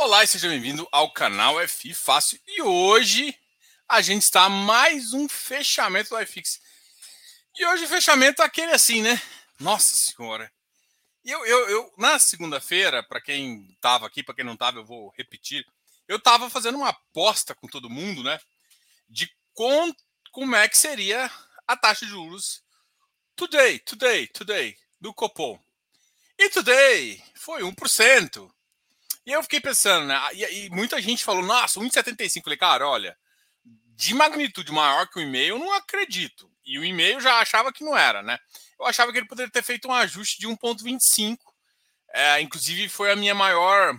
Olá e seja bem-vindo ao canal FI Fácil. E hoje a gente está mais um fechamento do iFix. E hoje o fechamento é aquele assim, né? Nossa Senhora. Eu, eu, eu na segunda-feira, para quem estava aqui, para quem não estava, eu vou repetir. Eu estava fazendo uma aposta com todo mundo, né? De com, como é que seria a taxa de juros today, today, today, do Copom. E today foi 1%. E eu fiquei pensando, né? E, e muita gente falou, nossa, 1,75. Falei, cara, olha, de magnitude maior que o e-mail, eu não acredito. E o e-mail já achava que não era, né? Eu achava que ele poderia ter feito um ajuste de 1,25. É, inclusive, foi a minha maior.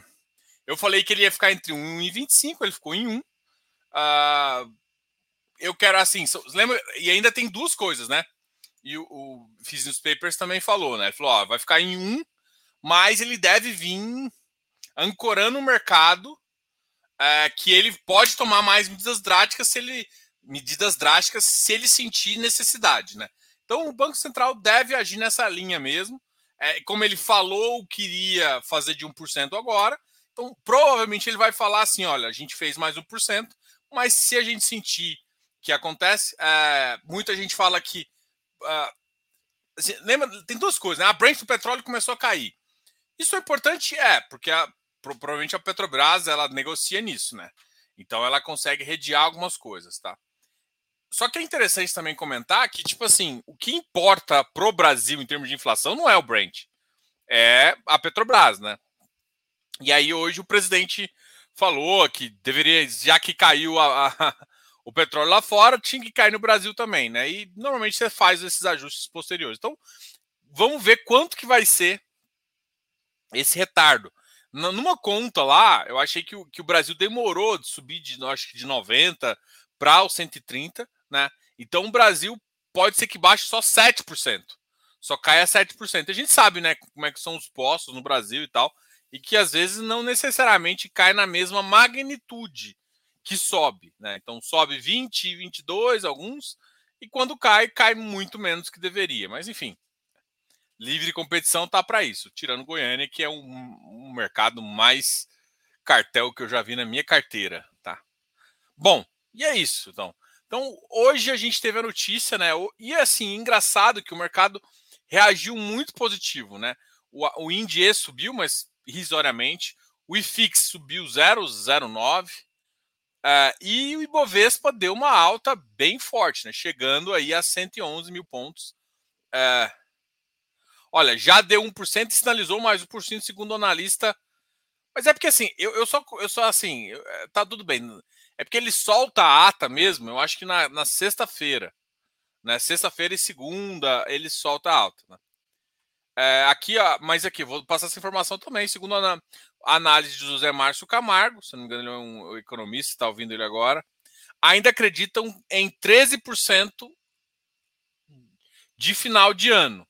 Eu falei que ele ia ficar entre 1 e 25, ele ficou em 1. Uh, ah, eu quero assim, lembra? E ainda tem duas coisas, né? E o, o Business Papers também falou, né? Ele falou: ó, vai ficar em 1, mas ele deve vir ancorando o mercado é, que ele pode tomar mais medidas drásticas se ele medidas drásticas se ele sentir necessidade, né? Então o Banco Central deve agir nessa linha mesmo. É, como ele falou, queria fazer de 1% agora. Então, provavelmente ele vai falar assim: olha, a gente fez mais 1%, mas se a gente sentir que acontece, é, muita gente fala que. Uh, assim, lembra, tem duas coisas, né? A Brent do petróleo começou a cair. Isso é importante? É, porque a, provavelmente a Petrobras ela negocia nisso, né? Então ela consegue rediar algumas coisas, tá? Só que é interessante também comentar que, tipo assim, o que importa pro Brasil em termos de inflação não é o Brent, é a Petrobras, né? E aí hoje o presidente falou que deveria, já que caiu a, a, o petróleo lá fora, tinha que cair no Brasil também, né? E normalmente você faz esses ajustes posteriores. Então, vamos ver quanto que vai ser esse retardo. Numa conta lá, eu achei que o, que o Brasil demorou de subir de, acho que de 90 para os 130, né? Então o Brasil pode ser que baixe só 7%. Só caia 7%. A gente sabe, né, como é que são os postos no Brasil e tal, e que às vezes não necessariamente cai na mesma magnitude que sobe, né? Então sobe 20, 22 alguns, e quando cai, cai muito menos que deveria. Mas enfim, livre competição tá para isso, tirando Goiânia, que é um, um, mercado mais cartel que eu já vi na minha carteira, tá? Bom, e é isso, então. Então, hoje a gente teve a notícia, né? E assim, engraçado que o mercado reagiu muito positivo, né? O, o INDE subiu, mas irrisoriamente. O IFIX subiu 0,09. Uh, eh, e o Ibovespa deu uma alta bem forte, né? Chegando aí a 111 mil pontos. Uh, Olha, já deu 1% e sinalizou mais 1% segundo o analista. Mas é porque assim, eu, eu só eu só assim, é, tá tudo bem. É porque ele solta a ata mesmo, eu acho que na, na sexta-feira. Né? Sexta-feira e segunda ele solta a alta. Né? É, aqui, ó, mas aqui, vou passar essa informação também. Segundo a, a análise de José Márcio Camargo, se não me engano, ele é um economista, está ouvindo ele agora. Ainda acreditam em 13% de final de ano.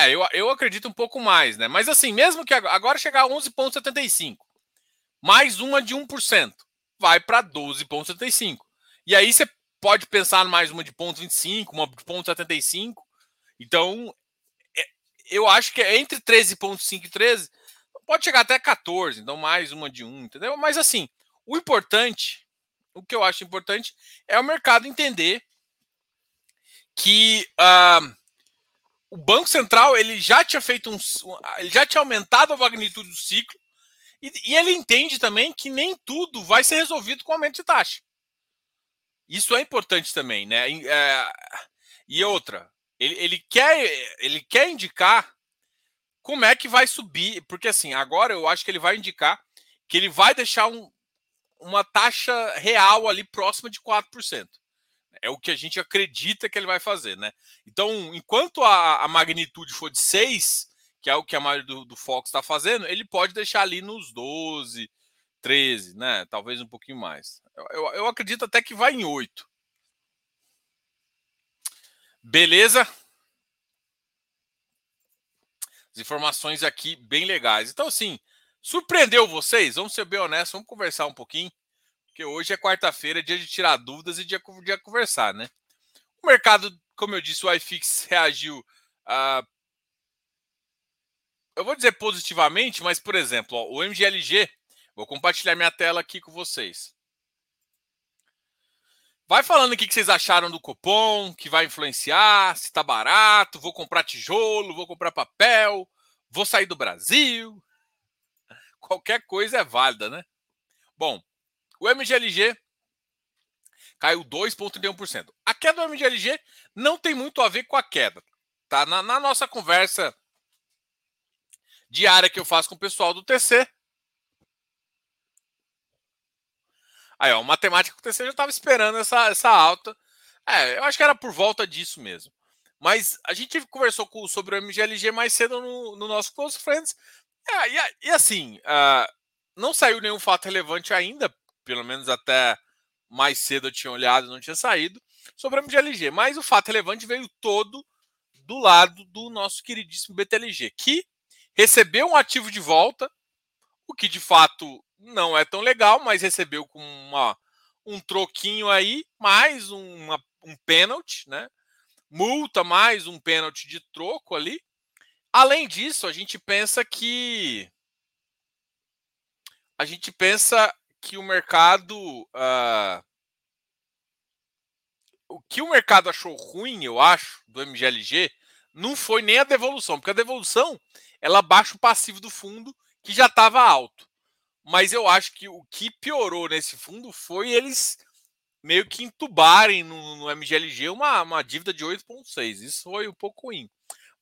É, eu, eu acredito um pouco mais, né? Mas assim, mesmo que agora chegar a 11,75, mais uma de 1%, vai para 12,75. E aí você pode pensar mais uma de 0,25, uma de 0,75. Então, é, eu acho que é entre 13,5 e 13, pode chegar até 14, então mais uma de 1, entendeu? Mas assim, o importante, o que eu acho importante é o mercado entender que. Uh, o Banco Central ele já tinha feito um, ele já tinha aumentado a magnitude do ciclo e, e, ele entende também que nem tudo vai ser resolvido com aumento de taxa. Isso é importante também, né? É, e outra, ele, ele, quer ele quer indicar como é que vai subir, porque assim agora eu acho que ele vai indicar que ele vai deixar um, uma taxa real ali próxima de 4%. É o que a gente acredita que ele vai fazer, né? Então, enquanto a, a magnitude for de 6, que é o que a maioria do, do Fox está fazendo, ele pode deixar ali nos 12, 13, né? Talvez um pouquinho mais. Eu, eu, eu acredito até que vai em 8. Beleza? As informações aqui bem legais. Então, assim, surpreendeu vocês? Vamos ser bem honestos, vamos conversar um pouquinho. Porque hoje é quarta-feira, dia de tirar dúvidas e dia de conversar, né? O mercado, como eu disse, o iFix reagiu uh, eu vou dizer positivamente, mas, por exemplo, ó, o MGLG, vou compartilhar minha tela aqui com vocês. Vai falando o que vocês acharam do cupom, que vai influenciar, se tá barato, vou comprar tijolo, vou comprar papel, vou sair do Brasil. Qualquer coisa é válida, né? Bom, o MGLG caiu 2,31%. A queda do MGLG não tem muito a ver com a queda. Tá? Na, na nossa conversa diária que eu faço com o pessoal do TC, Aí, ó, o matemática acontecer, eu já estava esperando essa, essa alta. É, eu acho que era por volta disso mesmo. Mas a gente conversou com, sobre o MGLG mais cedo no, no nosso Close Friends. É, e, e, assim, uh, não saiu nenhum fato relevante ainda, pelo menos até mais cedo eu tinha olhado não tinha saído, sobre o MGLG. Mas o fato relevante veio todo do lado do nosso queridíssimo BTLG, que recebeu um ativo de volta, o que de fato não é tão legal, mas recebeu com uma, um troquinho aí, mais uma, um pênalti, né? Multa mais um pênalti de troco ali. Além disso, a gente pensa que a gente pensa que o mercado uh, o que o mercado achou ruim, eu acho, do MGLG, não foi nem a devolução, porque a devolução ela baixa o passivo do fundo que já estava alto. Mas eu acho que o que piorou nesse fundo foi eles meio que entubarem no, no MGLG uma, uma dívida de 8,6. Isso foi um pouco ruim.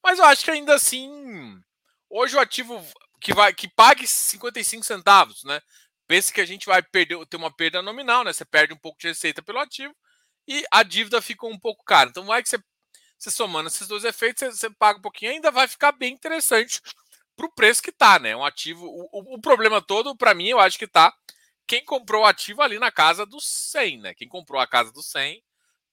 Mas eu acho que ainda assim, hoje o ativo que vai que pague 55 centavos, né? Pense que a gente vai perder, ter uma perda nominal, né? Você perde um pouco de receita pelo ativo e a dívida fica um pouco cara. Então vai que você, você somando esses dois efeitos, você, você paga um pouquinho, ainda vai ficar bem interessante para o preço que tá, né? Um ativo. O, o problema todo, para mim, eu acho que tá quem comprou o ativo ali na casa dos 100, né? Quem comprou a casa dos 100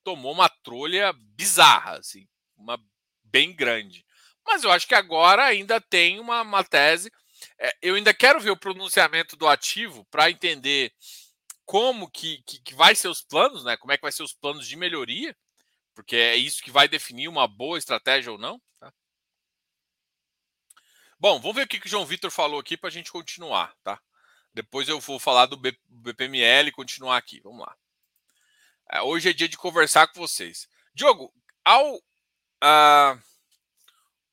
tomou uma trolha bizarra, assim, uma bem grande. Mas eu acho que agora ainda tem uma, uma tese. É, eu ainda quero ver o pronunciamento do ativo para entender como que, que, que, vai ser os planos, né? Como é que vai ser os planos de melhoria, porque é isso que vai definir uma boa estratégia ou não. Tá? Bom, vamos ver o que, que o João Vitor falou aqui para a gente continuar, tá? Depois eu vou falar do BPML e continuar aqui. Vamos lá. É, hoje é dia de conversar com vocês. Diogo, ao, uh,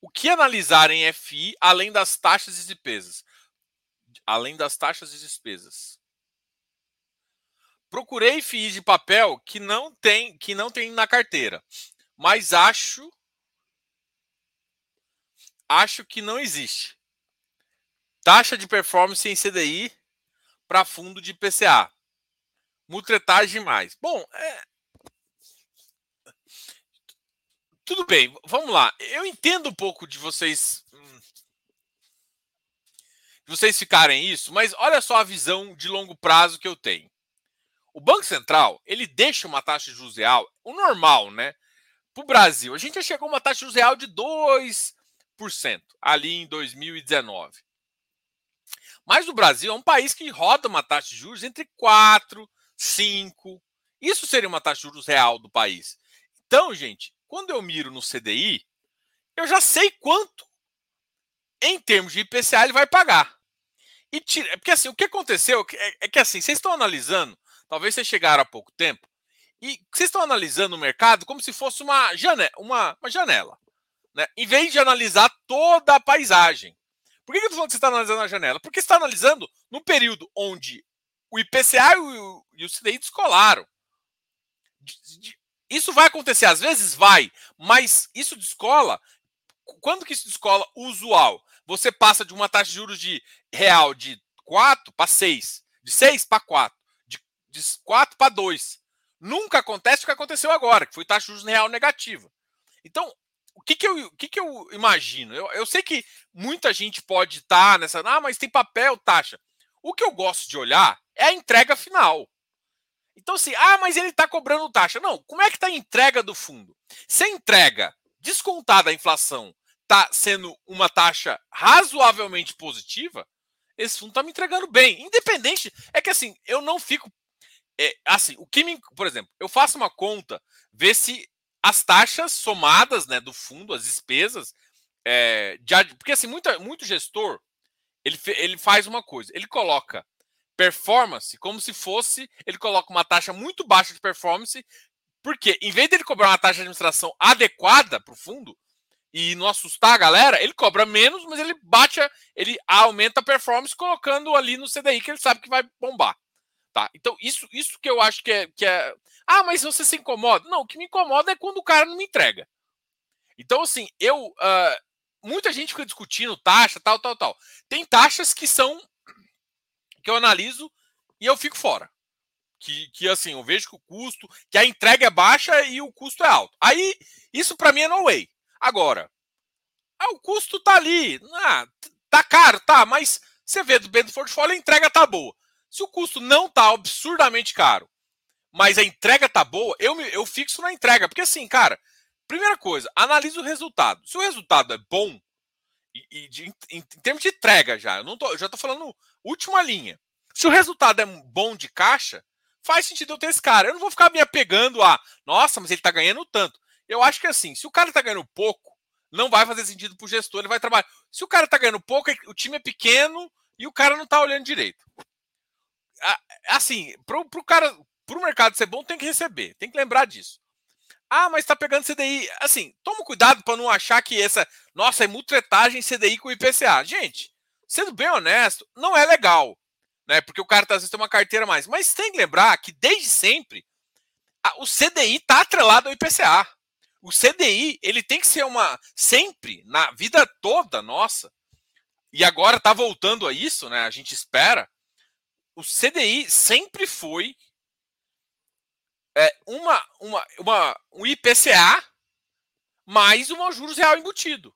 o que analisar em FI além das taxas e despesas? Além das taxas e despesas. Procurei FIIs de papel que não tem que não tem na carteira, mas acho acho que não existe. Taxa de performance em CDI para fundo de PCA. Mutretagem mais. Bom, é... tudo bem, vamos lá. Eu entendo um pouco de vocês hum, de vocês ficarem isso, mas olha só a visão de longo prazo que eu tenho. O Banco Central, ele deixa uma taxa de juros real, o normal, né? Para o Brasil, a gente já chegou a uma taxa de juros real de 2, ali em 2019. Mas o Brasil é um país que roda uma taxa de juros entre 4, 5. Isso seria uma taxa de juros real do país. Então, gente, quando eu miro no CDI, eu já sei quanto, em termos de IPCA, ele vai pagar. E tira, porque assim, o que aconteceu é, é que assim, vocês estão analisando, talvez vocês chegaram há pouco tempo, e vocês estão analisando o mercado como se fosse uma janela. Uma, uma janela né? em vez de analisar toda a paisagem. Por que, que eu estou falando que você está analisando a janela? Porque você está analisando no período onde o IPCA e o, e o CDI descolaram. Isso vai acontecer, às vezes vai, mas isso descola. Quando que isso descola usual? Você passa de uma taxa de juros de real de 4 para 6, de 6 para 4, de, de 4 para 2. Nunca acontece o que aconteceu agora, que foi taxa de juros real negativa. Então, o que, que, eu, o que, que eu imagino? Eu, eu sei que muita gente pode estar tá nessa. Ah, mas tem papel, taxa. O que eu gosto de olhar é a entrega final. Então, assim, ah, mas ele está cobrando taxa. Não, como é que está a entrega do fundo? Se a entrega descontada a inflação está sendo uma taxa razoavelmente positiva, esse fundo está me entregando bem. Independente. É que assim, eu não fico. É, assim, o que me. Por exemplo, eu faço uma conta, ver se as taxas somadas né, do fundo, as despesas, é, de, porque assim, muita, muito gestor ele, ele faz uma coisa, ele coloca performance como se fosse, ele coloca uma taxa muito baixa de performance, porque em vez dele cobrar uma taxa de administração adequada para o fundo e não assustar a galera, ele cobra menos, mas ele bate, ele aumenta a performance colocando ali no CDI que ele sabe que vai bombar. Tá? Então, isso, isso que eu acho que é, que é. Ah, mas você se incomoda? Não, o que me incomoda é quando o cara não me entrega. Então, assim, eu. Uh, muita gente fica discutindo taxa, tal, tal, tal. Tem taxas que são que eu analiso e eu fico fora. Que, que assim, eu vejo que o custo, que a entrega é baixa e o custo é alto. Aí, isso para mim é no way. Agora, ah, o custo tá ali. Ah, tá caro, tá, mas você vê do bem do portfólio, a entrega tá boa. Se o custo não tá absurdamente caro, mas a entrega tá boa, eu, eu fixo na entrega. Porque assim, cara, primeira coisa, analisa o resultado. Se o resultado é bom, e, e de, em, em, termos de entrega já, eu não tô, eu já tô falando última linha. Se o resultado é bom de caixa, faz sentido eu ter esse cara. Eu não vou ficar me apegando a, nossa, mas ele está ganhando tanto. Eu acho que assim, se o cara está ganhando pouco, não vai fazer sentido para o gestor, ele vai trabalhar. Se o cara está ganhando pouco, é o time é pequeno e o cara não está olhando direito. Assim, para o cara, para o mercado ser bom, tem que receber, tem que lembrar disso. Ah, mas está pegando CDI. Assim, toma cuidado para não achar que essa, nossa, é mutretagem CDI com IPCA. Gente, sendo bem honesto, não é legal. Né? Porque o cara às vezes tem uma carteira mais. Mas tem que lembrar que desde sempre a, o CDI está atrelado ao IPCA. O CDI ele tem que ser uma sempre na vida toda nossa. E agora está voltando a isso, né? A gente espera. O CDI sempre foi é, uma, uma, uma, um IPCA mais um juros real embutido.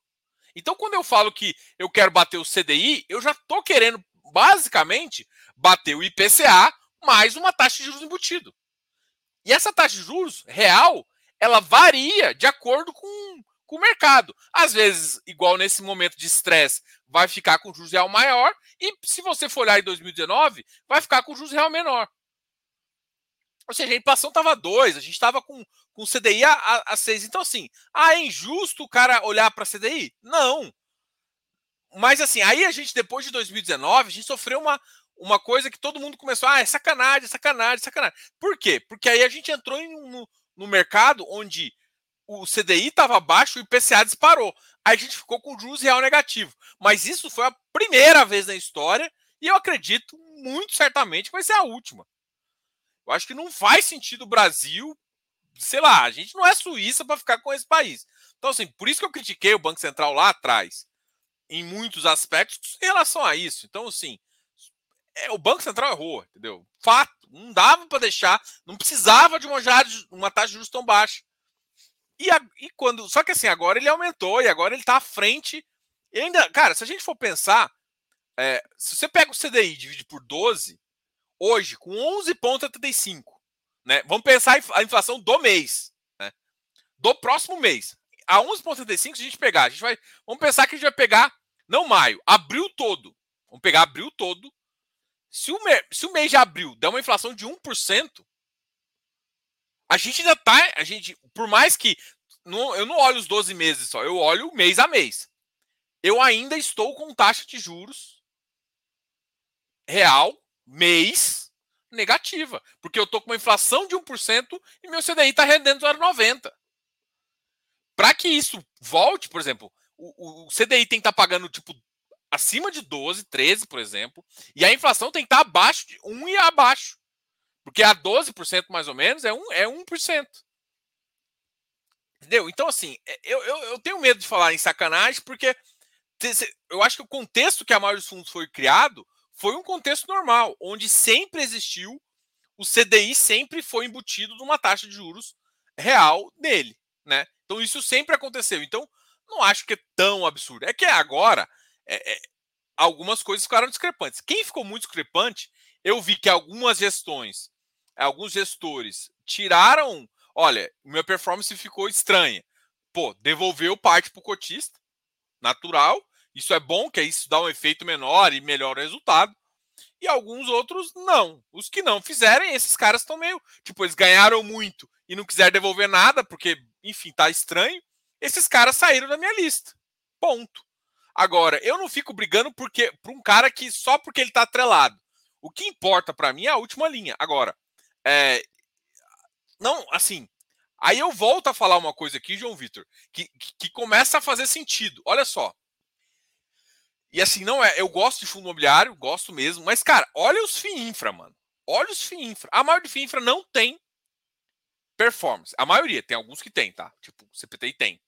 Então, quando eu falo que eu quero bater o CDI, eu já estou querendo, basicamente, bater o IPCA mais uma taxa de juros embutido. E essa taxa de juros real, ela varia de acordo com, com o mercado. Às vezes, igual nesse momento de estresse, vai ficar com juros real maior, e se você for olhar em 2019, vai ficar com juros real menor. Ou seja, a inflação estava 2, a gente estava com, com CDI a, a 6. Então, assim, ah, é injusto o cara olhar para CDI? Não. Mas, assim, aí a gente, depois de 2019, a gente sofreu uma, uma coisa que todo mundo começou, ah, é sacanagem, sacanagem, sacanagem. Por quê? Porque aí a gente entrou em, no, no mercado onde o CDI estava baixo e o IPCA disparou. Aí a gente ficou com juros real negativo. Mas isso foi a primeira vez na história e eu acredito muito certamente que vai ser a última. Eu acho que não faz sentido o Brasil, sei lá, a gente não é Suíça para ficar com esse país. Então, assim, por isso que eu critiquei o Banco Central lá atrás, em muitos aspectos, em relação a isso. Então, assim, é, o Banco Central errou, entendeu? Fato, não dava para deixar, não precisava de uma, uma taxa de juros tão baixa. E, a, e quando. Só que assim, agora ele aumentou e agora ele está à frente. Ainda, cara, se a gente for pensar, é, se você pega o CDI e divide por 12, hoje com 11,75. Né? Vamos pensar a inflação do mês, né? do próximo mês. A 11,75, se a gente pegar, a gente vai, vamos pensar que a gente vai pegar, não maio, abril todo. Vamos pegar abril todo. Se o, me, se o mês de abril der uma inflação de 1%, a gente ainda tá. A gente, por mais que. Não, eu não olho os 12 meses só, eu olho mês a mês. Eu ainda estou com taxa de juros real mês negativa, porque eu estou com uma inflação de 1% e meu CDI está rendendo 0,90. Para que isso volte, por exemplo, o, o CDI tem que estar tá pagando tipo acima de 12, 13, por exemplo, e a inflação tem que estar tá abaixo de 1 e abaixo. Porque a 12% mais ou menos é 1, é 1%. Entendeu? Então, assim, é, eu, eu, eu tenho medo de falar em sacanagem, porque eu acho que o contexto que a maioria dos fundos foi criado foi um contexto normal, onde sempre existiu, o CDI sempre foi embutido numa taxa de juros real nele, né? Então isso sempre aconteceu. Então não acho que é tão absurdo. É que agora é, é, algumas coisas ficaram discrepantes. Quem ficou muito discrepante, eu vi que algumas gestões, alguns gestores tiraram, olha, minha performance ficou estranha. Pô, devolveu parte para o cotista, natural, isso é bom, que isso dá um efeito menor e melhor resultado. E alguns outros não. Os que não fizerem, esses caras estão meio. Tipo, eles ganharam muito e não quiseram devolver nada, porque, enfim, tá estranho. Esses caras saíram da minha lista. Ponto. Agora, eu não fico brigando porque por um cara que só porque ele está atrelado. O que importa para mim é a última linha. Agora, é, não, assim, aí eu volto a falar uma coisa aqui, João Vitor, que, que começa a fazer sentido. Olha só. E assim, não é, eu gosto de fundo imobiliário, gosto mesmo, mas cara, olha os FII infra, mano. Olha os FII infra. A maioria de FII infra não tem performance. A maioria, tem alguns que tem, tá? Tipo, CPTI tem.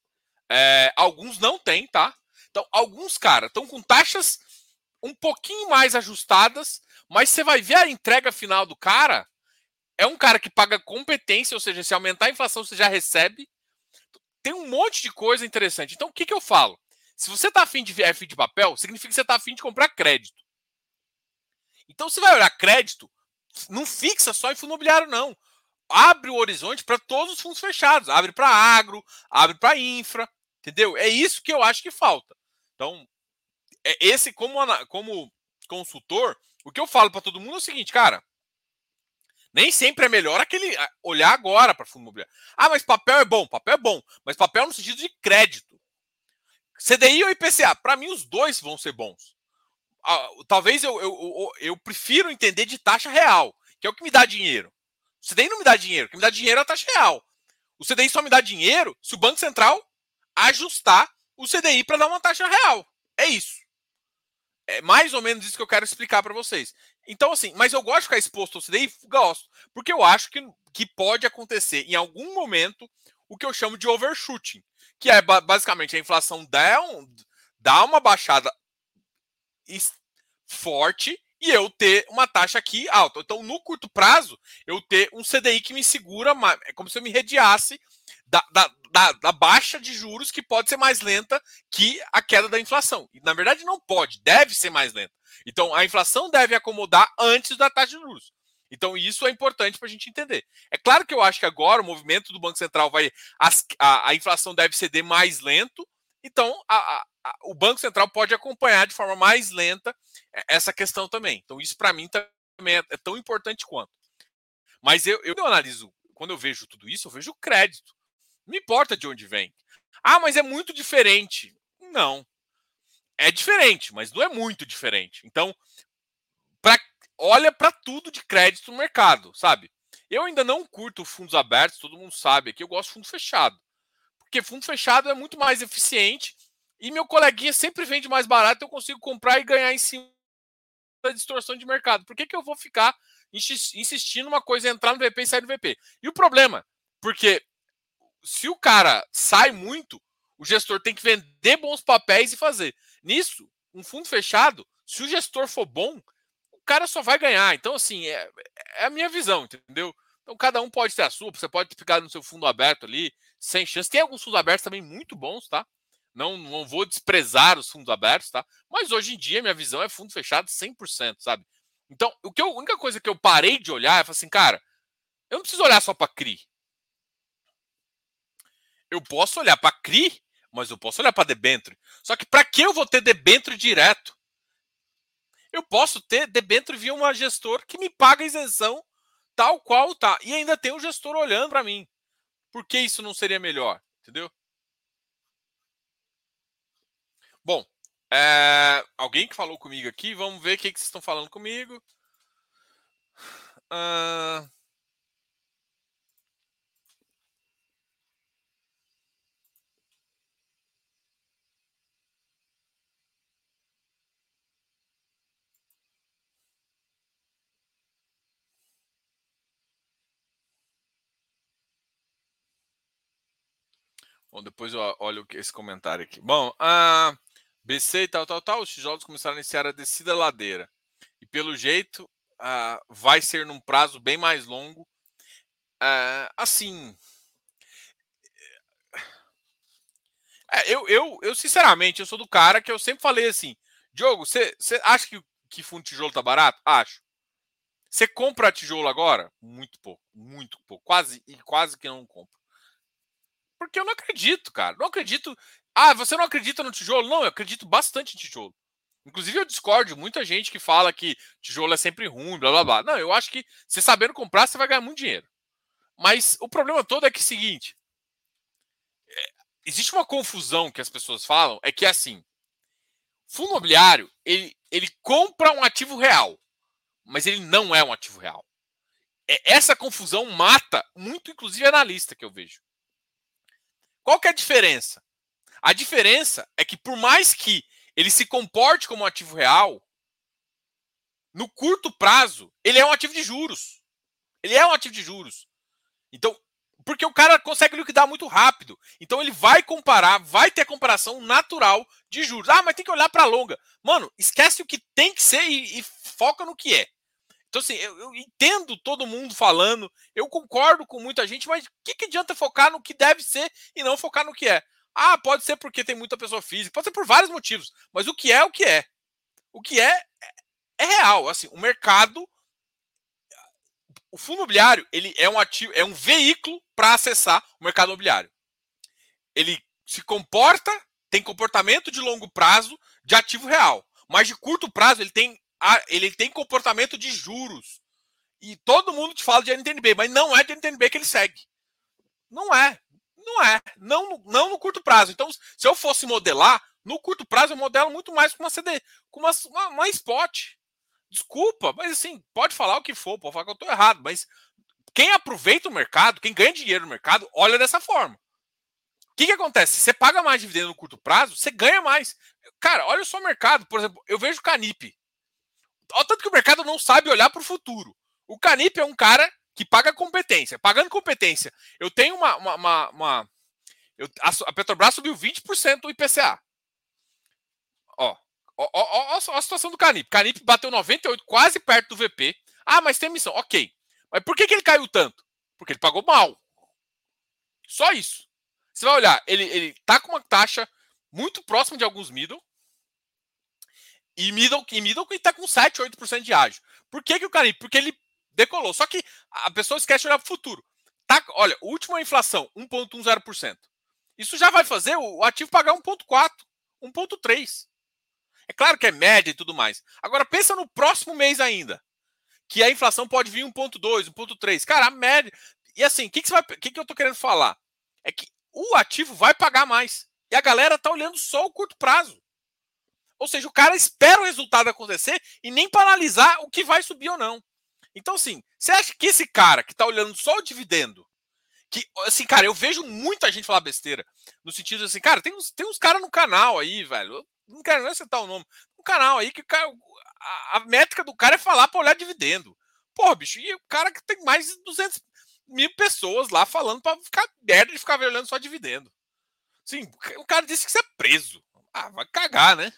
É, alguns não tem, tá? Então, alguns, cara, estão com taxas um pouquinho mais ajustadas, mas você vai ver a entrega final do cara. É um cara que paga competência, ou seja, se aumentar a inflação, você já recebe. Tem um monte de coisa interessante. Então, o que, que eu falo? Se você está afim de FI de papel, significa que você está afim de comprar crédito. Então, você vai olhar crédito, não fixa só em fundo imobiliário, não abre o horizonte para todos os fundos fechados. Abre para agro, abre para infra, entendeu? É isso que eu acho que falta. Então, é esse como, como consultor, o que eu falo para todo mundo é o seguinte, cara. Nem sempre é melhor aquele olhar agora para fundo imobiliário. Ah, mas papel é bom, papel é bom, mas papel no sentido de crédito. CDI ou IPCA? Para mim, os dois vão ser bons. Talvez eu, eu, eu, eu prefiro entender de taxa real, que é o que me dá dinheiro. O CDI não me dá dinheiro. O que me dá dinheiro é a taxa real. O CDI só me dá dinheiro se o Banco Central ajustar o CDI para dar uma taxa real. É isso. É mais ou menos isso que eu quero explicar para vocês. Então, assim, mas eu gosto de ficar exposto ao CDI? Gosto. Porque eu acho que, que pode acontecer em algum momento o que eu chamo de overshooting. Que é basicamente a inflação dá, um, dá uma baixada forte e eu ter uma taxa aqui alta. Então, no curto prazo, eu ter um CDI que me segura, é como se eu me rediasse da, da, da, da, baixa de juros que pode ser mais lenta que a queda da inflação. E, na verdade, não pode, deve ser mais lenta. Então, a inflação deve acomodar antes da taxa de juros. Então, isso é importante para a gente entender. É claro que eu acho que agora o movimento do Banco Central vai. a, a inflação deve ceder mais lento, então, a, a, o Banco Central pode acompanhar de forma mais lenta essa questão também. Então, isso para mim também é, é, tão importante quanto. Mas eu, eu analiso, quando eu vejo tudo isso, eu vejo crédito. Não importa de onde vem. Ah, mas é muito diferente. Não. É diferente, mas não é muito diferente. Então, pra, olha para tudo de crédito no mercado, sabe? Eu ainda não curto fundos abertos, todo mundo sabe aqui, eu gosto de fundo fechado. Porque fundo fechado é muito mais eficiente e meu coleguinha sempre vende mais barato, eu consigo comprar e ganhar em cima da distorção de mercado. Por que, que eu vou ficar insistindo uma coisa entrar no VP e sair do VP? E o problema, porque se o cara sai muito, o gestor tem que vender bons papéis e fazer. Nisso, um fundo fechado, se o gestor for bom, cara só vai ganhar. Então, assim, é, é a minha visão, entendeu? Então, cada um pode ter a sua, você pode ficar no seu fundo aberto ali, sem chance. Tem alguns fundos abertos também muito bons, tá? Não, não vou desprezar os fundos abertos, tá? Mas hoje em dia, minha visão é fundo fechado 100%, sabe? Então, o que eu, a única coisa que eu parei de olhar é assim, cara, eu não preciso olhar só para CRI. Eu posso olhar para CRI, mas eu posso olhar para debênture. Só que para que eu vou ter debênture direto? Eu posso ter debênture via uma gestor que me paga isenção tal qual tá. E ainda tem um gestor olhando para mim. Por que isso não seria melhor? Entendeu? Bom, é, alguém que falou comigo aqui, vamos ver o que, que vocês estão falando comigo. Uh, Bom, depois eu olho esse comentário aqui. Bom, a BC e tal, tal, tal, os tijolos começaram a iniciar a descida ladeira. E pelo jeito, vai ser num prazo bem mais longo. assim. É, eu, eu, eu, sinceramente, eu sou do cara que eu sempre falei assim: Diogo, você acha que, que fundo tijolo tá barato? Acho. Você compra tijolo agora? Muito pouco, muito pouco. Quase, quase que não compro. Porque eu não acredito, cara. Não acredito. Ah, você não acredita no tijolo? Não, eu acredito bastante em tijolo. Inclusive, eu discordo muita gente que fala que tijolo é sempre ruim, blá blá blá. Não, eu acho que você sabendo comprar, você vai ganhar muito dinheiro. Mas o problema todo é que é o seguinte: é, existe uma confusão que as pessoas falam, é que assim, fundo imobiliário, ele, ele compra um ativo real, mas ele não é um ativo real. É, essa confusão mata muito, inclusive, analista que eu vejo. Qual que é a diferença? A diferença é que por mais que ele se comporte como um ativo real, no curto prazo, ele é um ativo de juros. Ele é um ativo de juros. Então, porque o cara consegue liquidar muito rápido. Então ele vai comparar, vai ter comparação natural de juros. Ah, mas tem que olhar para longa. Mano, esquece o que tem que ser e, e foca no que é. Então, assim, eu, eu, entendo todo mundo falando, eu concordo com muita gente, mas o que, que adianta focar no que deve ser e não focar no que é? Ah, pode ser porque tem muita pessoa física, pode ser por vários motivos, mas o que é o que é. O que é é real. Assim, o mercado, o fundo imobiliário, ele é um ativo, é um veículo para acessar o mercado imobiliário. Ele se comporta, tem comportamento de longo prazo de ativo real, mas de curto prazo ele tem ele tem comportamento de juros. E todo mundo te fala de NTNB, mas não é de NTNB que ele segue. Não é. Não é. Não, não no curto prazo. Então, se eu fosse modelar, no curto prazo eu modelo muito mais com uma CD, com uma, uma, uma spot. Desculpa, mas assim, pode falar o que for, pode falar que eu estou errado, mas quem aproveita o mercado, quem ganha dinheiro no mercado, olha dessa forma. O que, que acontece? Você paga mais dividendo no curto prazo, você ganha mais. Cara, olha só o mercado. Por exemplo, eu vejo o Canip. Olha tanto que o mercado não sabe olhar para o futuro. O Canip é um cara que paga competência. Pagando competência, eu tenho uma. uma, uma, uma eu, a, Petrobras subiu 20% do IPCA. Ó, ó, ó, ó, a situação do Canip. Canip bateu 98, quase perto do VP. Ah, mas tem emissão. Ok. Mas por que, que ele caiu tanto? Porque ele pagou mal. Só isso. Você vai olhar, ele, ele tá com uma taxa muito próxima de alguns middle. E middle, e middle está com 7, 8% de ágio. Por que, que o Canip? Porque ele decolou. Só que a pessoa esquece de olhar para o futuro. Tá, olha, última inflação, 1,10%. Isso já vai fazer o ativo pagar 1,4%, 1,3%. É claro que é média e tudo mais. Agora pensa no próximo mês ainda, que a inflação pode vir 1,2, 1,3. Cara, a média. E assim, o que, que, que, que eu estou querendo falar? É que o ativo vai pagar mais. E a galera está olhando só o curto prazo. Ou seja, o cara espera o resultado acontecer e nem para analisar o que vai subir ou não. Então, assim, você acha que esse cara que está olhando só o dividendo, que, assim, cara, eu vejo muita gente falar besteira, no sentido assim, cara, tem uns, tem uns caras no canal aí, velho, não quero nem citar o nome, um canal aí que cara, a, a métrica do cara é falar para olhar dividendo. Pô, bicho, e o cara que tem mais de 200 mil pessoas lá falando para ficar merda de ficar olhando só dividendo. Sim, o cara disse que você é preso. Ah, vai cagar, né?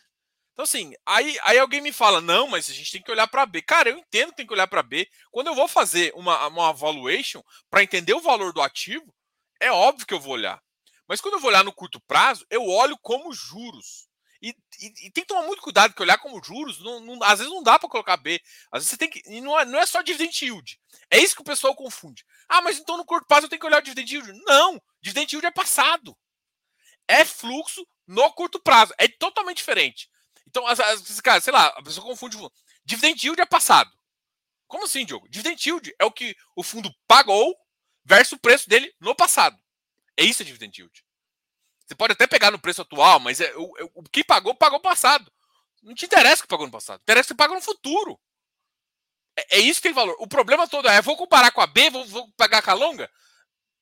Então, assim, aí, aí alguém me fala, não, mas a gente tem que olhar para B. Cara, eu entendo que tem que olhar para B. Quando eu vou fazer uma, uma valuation para entender o valor do ativo, é óbvio que eu vou olhar. Mas quando eu vou olhar no curto prazo, eu olho como juros. E, e, e tem que tomar muito cuidado, porque olhar como juros, não, não, às vezes não dá para colocar B. Às vezes você tem que. E não é, não é só dividend yield. É isso que o pessoal confunde. Ah, mas então no curto prazo eu tenho que olhar o dividend yield. Não! Dividend yield é passado. É fluxo no curto prazo. É totalmente diferente. Então, as, as, cara, sei lá, a pessoa confunde. Dividend yield é passado. Como assim, Diogo? Dividend yield é o que o fundo pagou versus o preço dele no passado. É isso a dividend yield. Você pode até pegar no preço atual, mas é, o, o que pagou, pagou no passado. Não te interessa o que pagou no passado. Interessa o que paga no futuro. É, é, isso que tem valor. O problema todo é, vou comparar com a B, vou, vou pagar com a longa?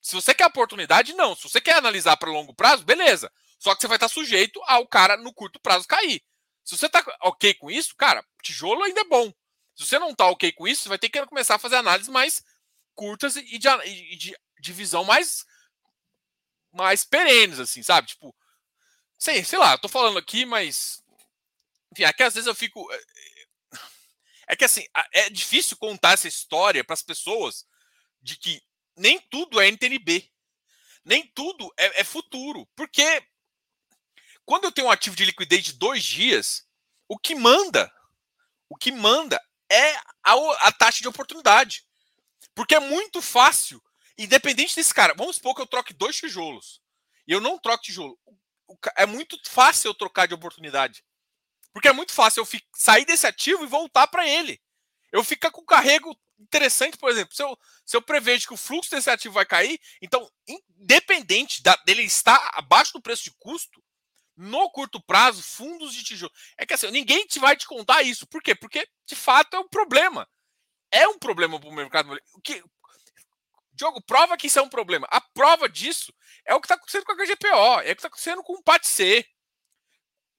Se você quer oportunidade, não. Se você quer analisar para longo prazo, beleza. Só que você vai estar sujeito ao cara no curto prazo cair. Se você tá ok com isso, cara, tijolo ainda é bom. Se você não tá ok com isso, você vai ter que começar a fazer análises mais curtas e de, e de, de visão mais, mais perenes, assim, sabe? Tipo, sei, sei lá, tô falando aqui, mas. Enfim, é que às vezes eu fico. É, é que assim, é difícil contar essa história para as pessoas de que nem tudo é NTNB. Nem tudo é, é futuro. Porque quando eu tenho um ativo de liquidez de dois dias, o que manda, o que manda é a, a taxa de oportunidade. Porque é muito fácil, independente desse cara. Vamos supor que eu troque dois tijolos. E eu não troco tijolo. É muito fácil eu trocar de oportunidade. Porque é muito fácil eu sair desse ativo e voltar para ele. Eu fico com carrego interessante, por exemplo, se eu, se eu prevejo que o fluxo desse ativo vai cair, então, independente da, dele estar abaixo do preço de custo, no curto prazo, fundos de tijolo. É que assim, ninguém te vai te contar isso. Por quê? Porque, de fato, é um problema. É um problema para o mercado. O que, Diogo, prova que isso é um problema. A prova disso é o que está acontecendo com a HGPO, é o que está acontecendo com o PAT-C.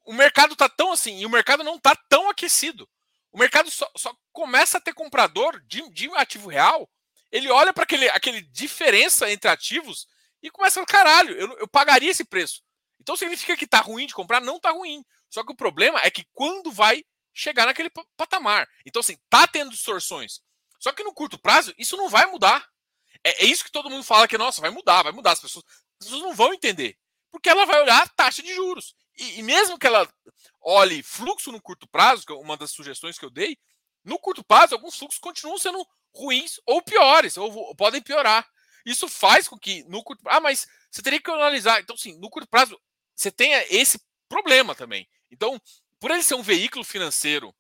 O mercado está tão assim, e o mercado não está tão aquecido. O mercado só, só, começa a ter comprador de, de ativo real. Ele olha para aquele, aquele diferença entre ativos e começa a falar: caralho, eu, eu pagaria esse preço. Então significa que está ruim de comprar? Não está ruim. Só que o problema é que quando vai chegar naquele patamar. Então, assim, tá tendo distorções. Só que no curto prazo, isso não vai mudar. É, é, isso que todo mundo fala que, nossa, vai mudar, vai mudar. As pessoas, as pessoas não vão entender. Porque ela vai olhar a taxa de juros. E, e, mesmo que ela olhe fluxo no curto prazo, que é uma das sugestões que eu dei, no curto prazo, alguns fluxos continuam sendo ruins ou piores, ou, podem piorar. Isso faz com que no curto Ah, mas você teria que analisar. Então, sim, no curto prazo, você tenha esse problema também. Então, por ele ser um veículo financeiro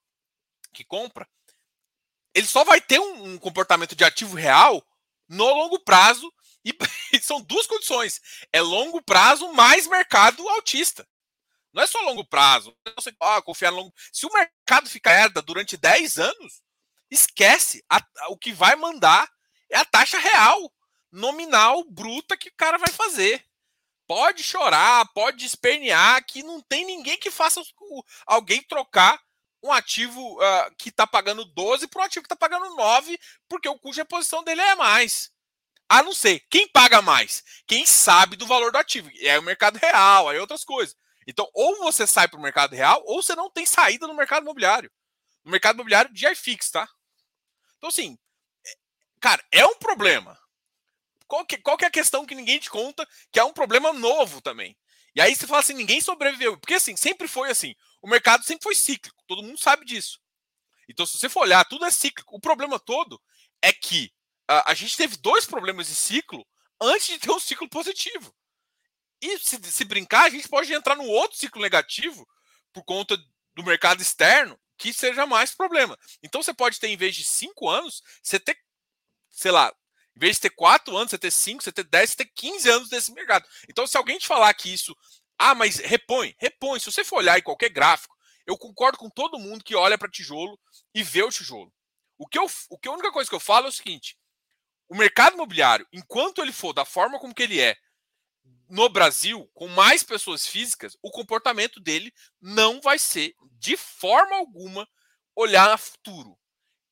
que compra, ele só vai ter um, um comportamento de ativo real no longo prazo. E, são duas condições: é longo prazo mais mercado altista. Não é só longo prazo. Você ah, confiar longo. Se o mercado ficar herda durante 10 anos, esquece. A, o que vai mandar é a taxa real, nominal, bruta que o cara vai fazer. Pode chorar, pode espernear, que não tem ninguém que faça alguém trocar um ativo uh, que está pagando 12 para um ativo que está pagando 9, porque o custo de reposição dele é mais. A não ser quem paga mais? Quem sabe do valor do ativo. É o mercado real, aí outras coisas. Então, ou você sai para o mercado real, ou você não tem saída no mercado imobiliário. No mercado imobiliário de iFix, tá? Então, assim, é, cara, é um problema. Qual que, qual que é a questão que ninguém te conta, que é um problema novo também? E aí você fala assim, ninguém sobreviveu. Porque assim, sempre foi assim. O mercado sempre foi cíclico, todo mundo sabe disso. Então, se você for olhar, tudo é cíclico. O problema todo é que a, a gente teve dois problemas de ciclo antes de ter um ciclo positivo. E se, se brincar, a gente pode entrar num outro ciclo negativo por conta do mercado externo que seja mais problema. Então você pode ter, em vez de cinco anos, você ter, sei lá, em vez de ter quatro anos, você ter cinco, você ter dez, você ter 15 anos desse mercado. Então, se alguém te falar que isso ah, mas repõe, repõe. Se você for olhar em qualquer gráfico, eu concordo com todo mundo que olha para tijolo e vê o tijolo. O que, eu, o que a única coisa que eu falo é o seguinte: o mercado imobiliário, enquanto ele for da forma como que ele é no Brasil, com mais pessoas físicas, o comportamento dele não vai ser, de forma alguma, olhar a futuro.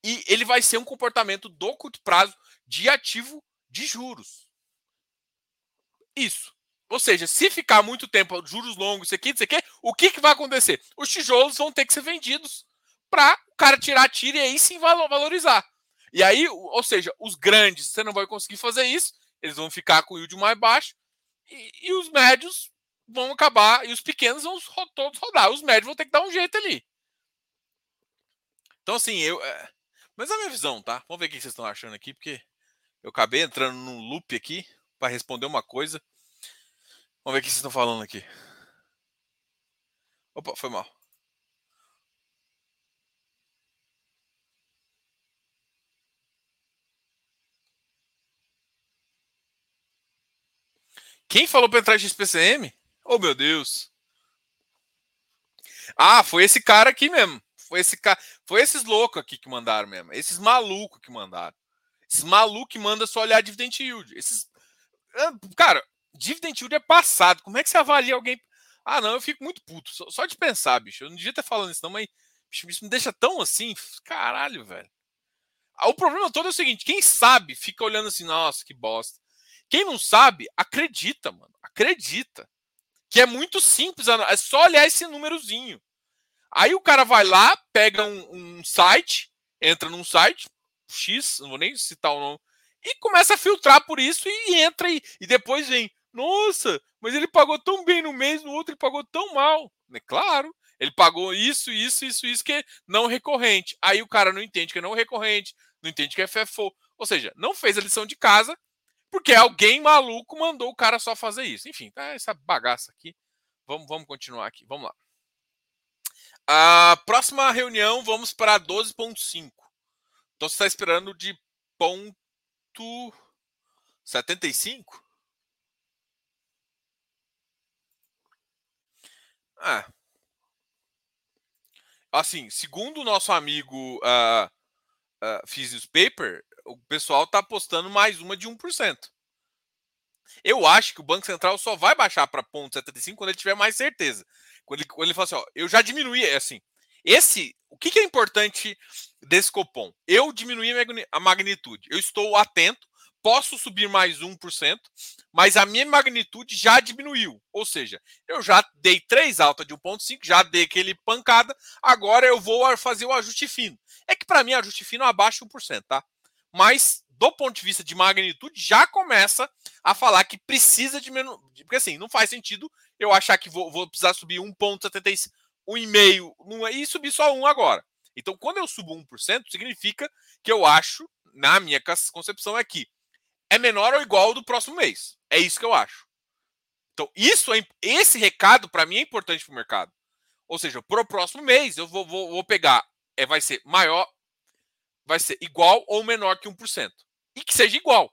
E ele vai ser um comportamento do curto prazo de ativo de juros. Isso. Ou seja, se ficar muito tempo, juros longos, isso aqui, isso aqui, o que, que vai acontecer? Os tijolos vão ter que ser vendidos para o cara tirar tira e aí sim valorizar. E aí, ou seja, os grandes, você não vai conseguir fazer isso, eles vão ficar com o yield mais baixo, e, e os médios vão acabar, e os pequenos vão todos rodar. Os médios vão ter que dar um jeito ali. Então, assim, eu. É... Mas é a minha visão, tá? Vamos ver o que vocês estão achando aqui, porque eu acabei entrando num loop aqui para responder uma coisa. Vamos ver o que vocês estão falando aqui. Opa, foi mal. Quem falou para entrar em XPCM? Oh, meu Deus. Ah, foi esse cara aqui mesmo. Foi esse cara, foi esses loucos aqui que mandaram mesmo. Esses malucos que mandaram. Esses malucos mandam só olhar dividend yield. Esses cara, dividend yield é passado. Como é que você avalia alguém? Ah, não, eu fico muito puto. Só, só de pensar, bicho. Eu não devia estar falando isso, não, mas bicho, isso me deixa tão assim. Caralho, velho. Ah, o problema todo é o seguinte: quem sabe fica olhando assim, nossa, que bosta. Quem não sabe, acredita, mano. Acredita. Que é muito simples, é só olhar esse númerozinho. Aí o cara vai lá, pega um, um site, entra num site, X, não vou nem citar o nome, e começa a filtrar por isso e entra aí. E depois vem, nossa, mas ele pagou tão bem no mês, no outro ele pagou tão mal. É claro, ele pagou isso, isso, isso, isso que é não recorrente. Aí o cara não entende que é não recorrente, não entende que é FFO. Ou seja, não fez a lição de casa porque alguém maluco mandou o cara só fazer isso. Enfim, tá essa bagaça aqui. Vamos, vamos continuar aqui. Vamos lá. A próxima reunião, vamos para 12.5. Então você está esperando de ponto 75? Ah. Assim, segundo o nosso amigo uh, uh, Physics Paper, o pessoal está apostando mais uma de 1%. Eu acho que o Banco Central só vai baixar para 0,75 quando ele tiver mais certeza. Quando ele, quando ele fala assim, ó, eu já diminuí, é assim, esse, o que, que é importante desse Copom? Eu diminuí a magnitude, eu estou atento, posso subir mais 1%, mas a minha magnitude já diminuiu. Ou seja, eu já dei 3 alta de 1,5, já dei aquele pancada, agora eu vou fazer o ajuste fino. É que para mim, ajuste fino abaixo de 1%, tá? Mas do ponto de vista de magnitude, já começa a falar que precisa de menos. Porque assim, não faz sentido eu achar que vou, vou precisar subir 1,75, 1,5 e subir só 1 agora. Então, quando eu subo 1%, significa que eu acho, na minha concepção, é que é menor ou igual do próximo mês. É isso que eu acho. Então, isso é, esse recado, para mim, é importante para o mercado. Ou seja, para o próximo mês, eu vou, vou, vou pegar, é, vai ser maior, vai ser igual ou menor que 1% e que seja igual.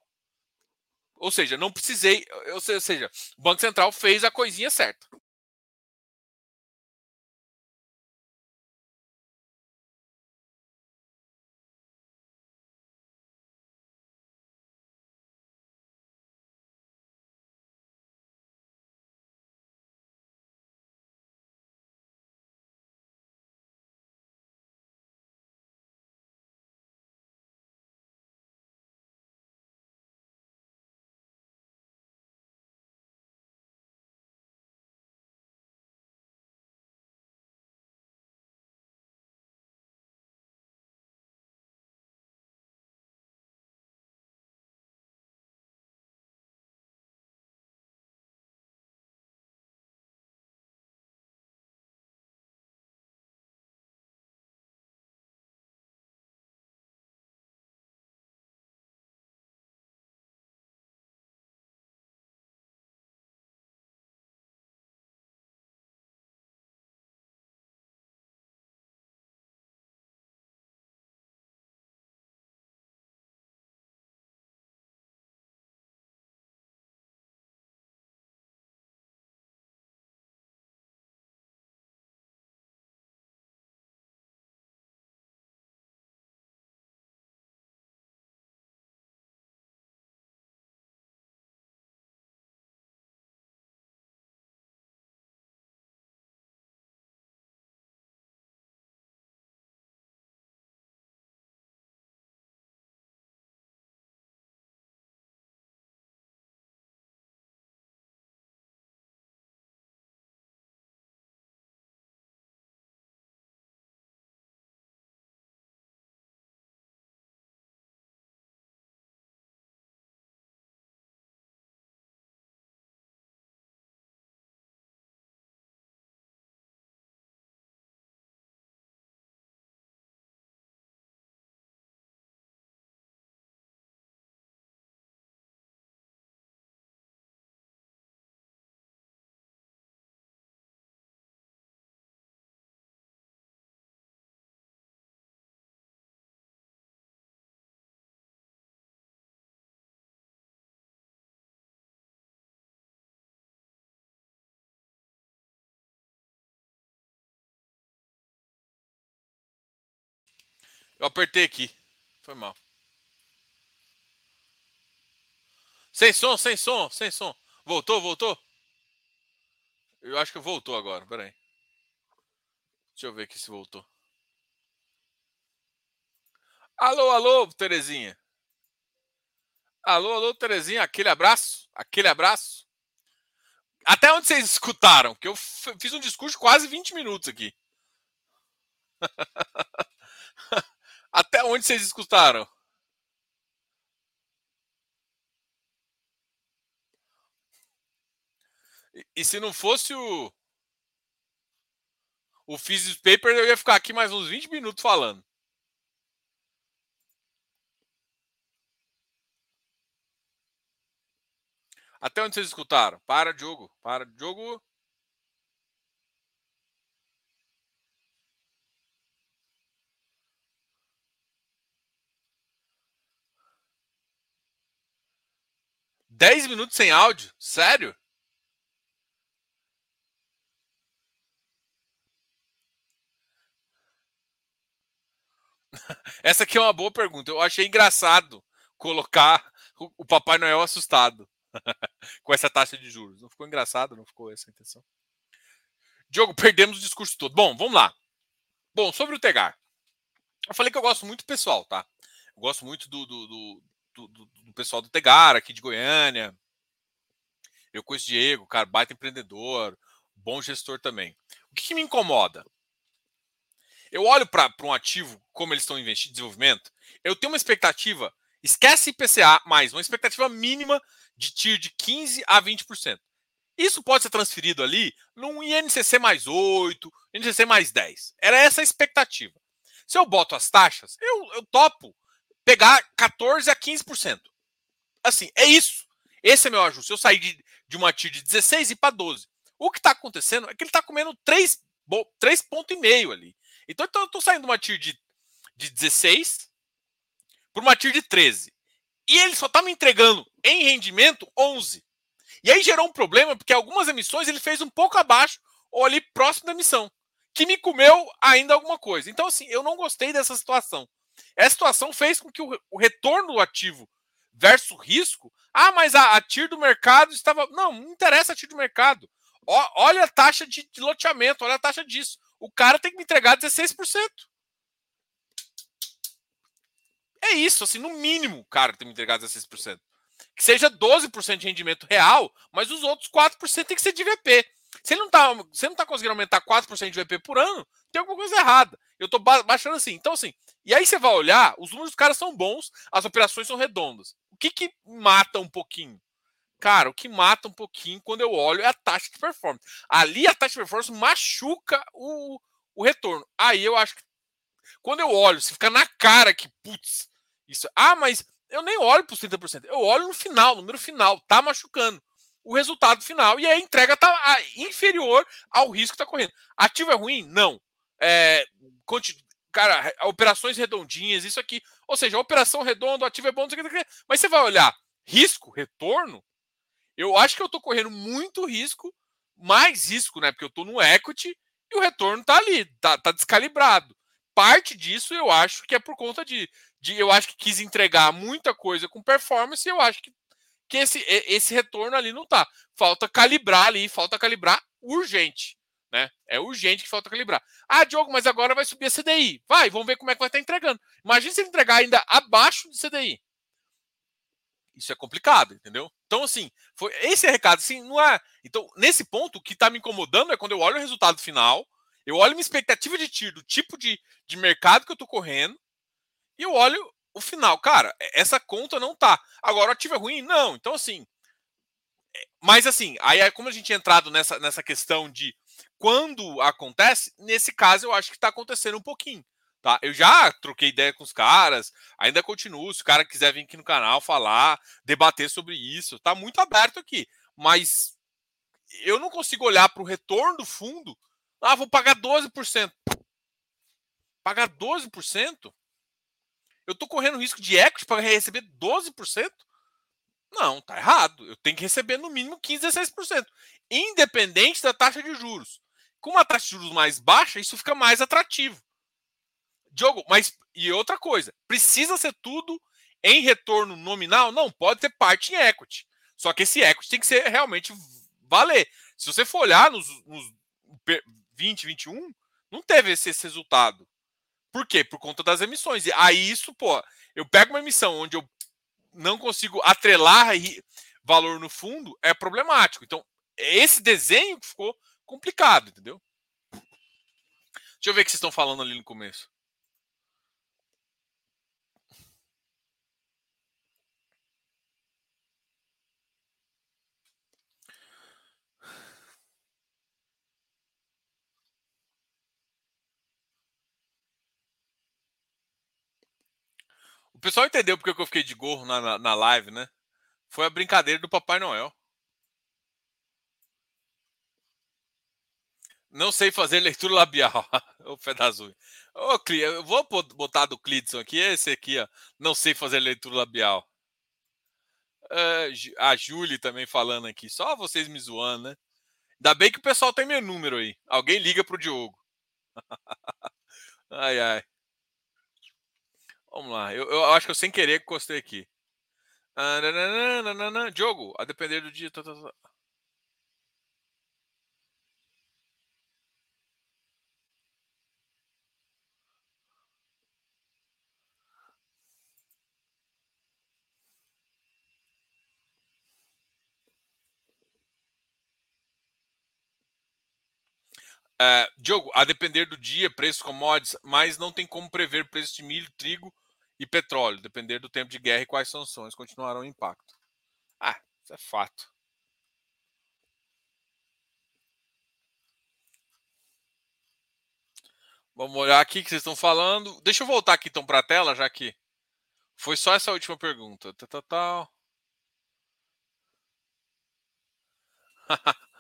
Ou seja, não precisei, ou seja, o Banco Central fez a coisinha certa. Eu apertei aqui. Foi mal. Sem som, sem som, sem som. Voltou, voltou? Eu acho que voltou agora. Pera aí. Deixa eu ver aqui se voltou. Alô, alô, Terezinha. Alô, alô, Terezinha. Aquele abraço. Aquele abraço. Até onde vocês escutaram? Que eu fiz um discurso de quase 20 minutos aqui. Até onde vocês escutaram? E, e se não fosse o o Physics Paper, eu ia ficar aqui mais uns 20 minutos falando. Até onde vocês escutaram? Para, Diogo. Para, Diogo. 10 minutos sem áudio? Sério? Essa aqui é uma boa pergunta. Eu achei engraçado colocar o Papai Noel assustado com essa taxa de juros. Não ficou engraçado? Não ficou essa a intenção? Diogo, perdemos o discurso todo. Bom, vamos lá. Bom, sobre o Tegar. Eu falei que eu gosto muito pessoal, tá? Eu gosto muito do, do, do, do, do pessoal do Tegar, aqui de Goiânia. Eu conheço o Diego, cara, baita empreendedor, bom gestor também. O que, que me incomoda? Eu olho para um ativo, como eles estão investindo em desenvolvimento, eu tenho uma expectativa, esquece IPCA, mais uma expectativa mínima de TIR de 15% a 20%. Isso pode ser transferido ali num INCC mais 8, INCC mais 10. Era essa a expectativa. Se eu boto as taxas, eu, eu topo pegar 14% a 15%. Assim, é isso. Esse é meu ajuste. Eu saí de, de uma TIR de 16 e para 12. O que está acontecendo é que ele está comendo 3, 3 pontos e meio ali. Então, então eu estou saindo de uma TIR de, de 16 para uma TIR de 13. E ele só está me entregando em rendimento 11. E aí gerou um problema, porque algumas emissões ele fez um pouco abaixo ou ali próximo da emissão, que me comeu ainda alguma coisa. Então, assim, eu não gostei dessa situação. Essa situação fez com que o, o retorno do ativo versus risco. Ah, mas a, a TIR do mercado estava. Não, não interessa a TIR do mercado. O, olha a taxa de, de loteamento, olha a taxa disso. O cara tem que me entregar 16%. É isso, assim, no mínimo o cara tem que me entregar 16%. Que seja 12% de rendimento real, mas os outros 4% tem que ser de VP. Se ele não está você não tá conseguindo aumentar 4% de VP por ano, tem alguma coisa errada. Eu estou baixando assim. Então, assim, e aí você vai olhar, os números dos caras são bons, as operações são redondas. O que, que mata um pouquinho? Cara, o que mata um pouquinho quando eu olho é a taxa de performance. Ali a taxa de performance machuca o, o retorno. Aí eu acho que. Quando eu olho, se fica na cara que, putz, isso. Ah, mas eu nem olho para os 30%. Eu olho no final, número final, tá machucando. O resultado final e a entrega tá ah, inferior ao risco que está correndo. Ativo é ruim? Não. É, cara, operações redondinhas, isso aqui. Ou seja, a operação redonda, o ativo é bom, mas você vai olhar risco, retorno. Eu acho que eu estou correndo muito risco, mais risco, né? Porque eu estou no equity e o retorno está ali, tá, tá descalibrado. Parte disso eu acho que é por conta de de eu acho que quis entregar muita coisa com performance e eu acho que, que esse, esse retorno ali não tá. Falta calibrar ali, falta calibrar urgente. Né? É urgente que falta calibrar. Ah, Diogo, mas agora vai subir a CDI. Vai, vamos ver como é que vai estar entregando. Imagina se ele entregar ainda abaixo de CDI. Isso é complicado, entendeu? Então, assim, foi esse é recado. Assim, não é. Então, nesse ponto, o que está me incomodando é quando eu olho o resultado final, eu olho minha expectativa de tiro, do tipo de, de mercado que eu estou correndo, e eu olho o final. Cara, essa conta não tá. Agora o ativo é ruim? Não. Então, assim. É, mas assim, aí é como a gente entrado nessa, nessa questão de quando acontece, nesse caso eu acho que está acontecendo um pouquinho. Tá? Eu já troquei ideia com os caras, ainda continuo. Se o cara quiser vir aqui no canal falar, debater sobre isso, tá muito aberto aqui. Mas eu não consigo olhar para o retorno do fundo. Ah, vou pagar 12%. Pagar 12%? Eu estou correndo risco de equity para receber 12%? Não, tá errado. Eu tenho que receber no mínimo 15 a 16%, independente da taxa de juros. Com uma taxa de juros mais baixa, isso fica mais atrativo. Diogo, mas e outra coisa, precisa ser tudo em retorno nominal? Não, pode ter parte em equity. Só que esse equity tem que ser realmente valer. Se você for olhar nos, nos 20, 21, não teve esse, esse resultado. Por quê? Por conta das emissões. E aí isso, pô, eu pego uma emissão onde eu não consigo atrelar valor no fundo, é problemático. Então, esse desenho ficou complicado, entendeu? Deixa eu ver o que vocês estão falando ali no começo. pessoal entendeu porque eu fiquei de gorro na, na, na live, né? Foi a brincadeira do Papai Noel. Não sei fazer leitura labial. o azul. Ô, eu vou botar do Clidson aqui, esse aqui, ó. Não sei fazer leitura labial. Uh, a Julie também falando aqui. Só vocês me zoando, né? Ainda bem que o pessoal tem meu número aí. Alguém liga pro Diogo. ai, ai. Vamos lá. Eu, eu, acho que eu sem querer encostei aqui. Ah, nananana, Diogo, a depender do dia. Tá, tá, tá. É, Diogo, a depender do dia, preços commodities, mas não tem como prever preço de milho, trigo e petróleo. Depender do tempo de guerra e quais sanções continuarão em impacto. Ah, isso é fato. Vamos olhar aqui que vocês estão falando. Deixa eu voltar aqui então para a tela, já que foi só essa última pergunta. Tá, tá, tá.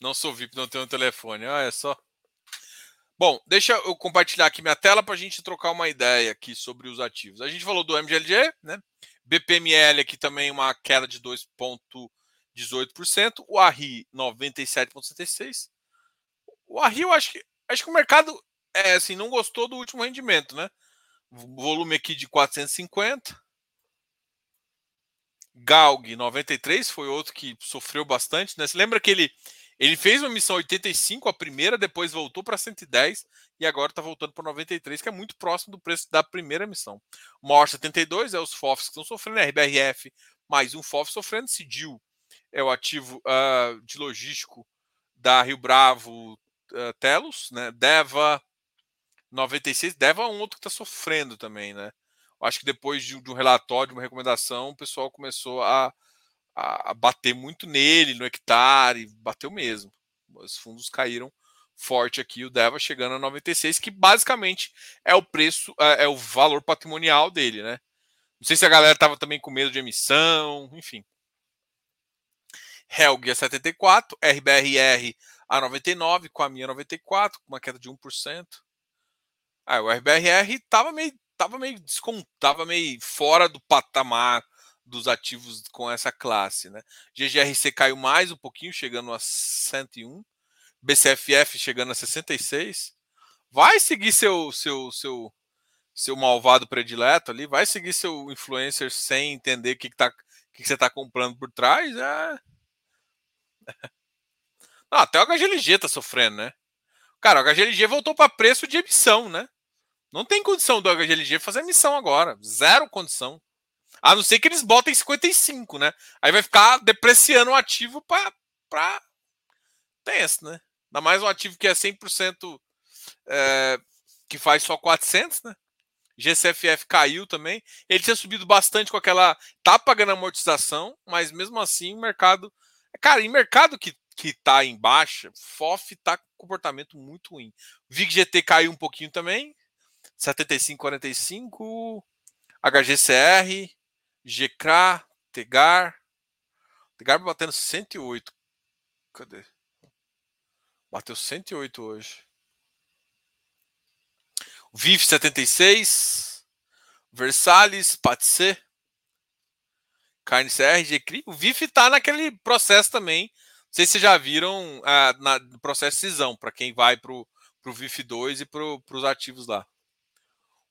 Não sou VIP, não tenho um telefone. Ah, é só. Bom, deixa eu compartilhar aqui minha tela para a gente trocar uma ideia aqui sobre os ativos. A gente falou do MGLG, né? BPML aqui também uma queda de 2,18%. O ARRI 97,76%. O ARRI eu acho que acho que o mercado é assim não gostou do último rendimento, né? Volume aqui de 450. Galg 93 foi outro que sofreu bastante, né? Você lembra que ele ele fez uma missão 85, a primeira, depois voltou para 110 e agora está voltando para 93, que é muito próximo do preço da primeira missão. Maior 72 é os FOFs que estão sofrendo, RBRF mais um FOF sofrendo, Cidil é o ativo uh, de logístico da Rio Bravo uh, Telos, né? Deva 96, Deva é um outro que está sofrendo também, né? acho que depois de, de um relatório, de uma recomendação, o pessoal começou a a, bater muito nele, no hectare, bateu mesmo. Os fundos caíram forte aqui, o Deva chegando a 96, que basicamente é o preço, é, é o valor patrimonial dele, né? Não sei se a galera estava também com medo de emissão, enfim. Helg a 74, RBRR a 99, com a minha 94, com uma queda de 1%. Ah, o RBRR estava meio, tava meio descontava meio fora do patamar dos ativos com essa classe. Né? GGRC caiu mais um pouquinho, chegando a 101. BCFF chegando a 66. Vai seguir seu seu seu seu malvado predileto ali, vai seguir seu influencer sem entender o que, que, tá, que, que você está comprando por trás. É... Não, até o HGLG tá sofrendo, né? Cara, o HGLG voltou para preço de emissão, né? Não tem condição do HGLG fazer emissão agora. Zero condição. A não ser que eles botem 55, né? Aí vai ficar depreciando o ativo para tenso, né? Ainda mais um ativo que é 100% é, que faz só 400, né? GCFF caiu também. Ele tinha subido bastante com aquela. Tá pagando amortização, mas mesmo assim o mercado. Cara, em mercado que, que tá em baixa, FOF tá com comportamento muito ruim. VIG-GT caiu um pouquinho também. 75,45. HGCR. GK, Tegar. Tegar batendo 108. Cadê? Bateu 108 hoje. VIF 76. Versalhes, Patse. Carne CR, GCRI. O VIF tá naquele processo também. Não sei se vocês já viram ah, na, no processo de cisão, para quem vai pro, pro VIF 2 e pro, pros ativos lá.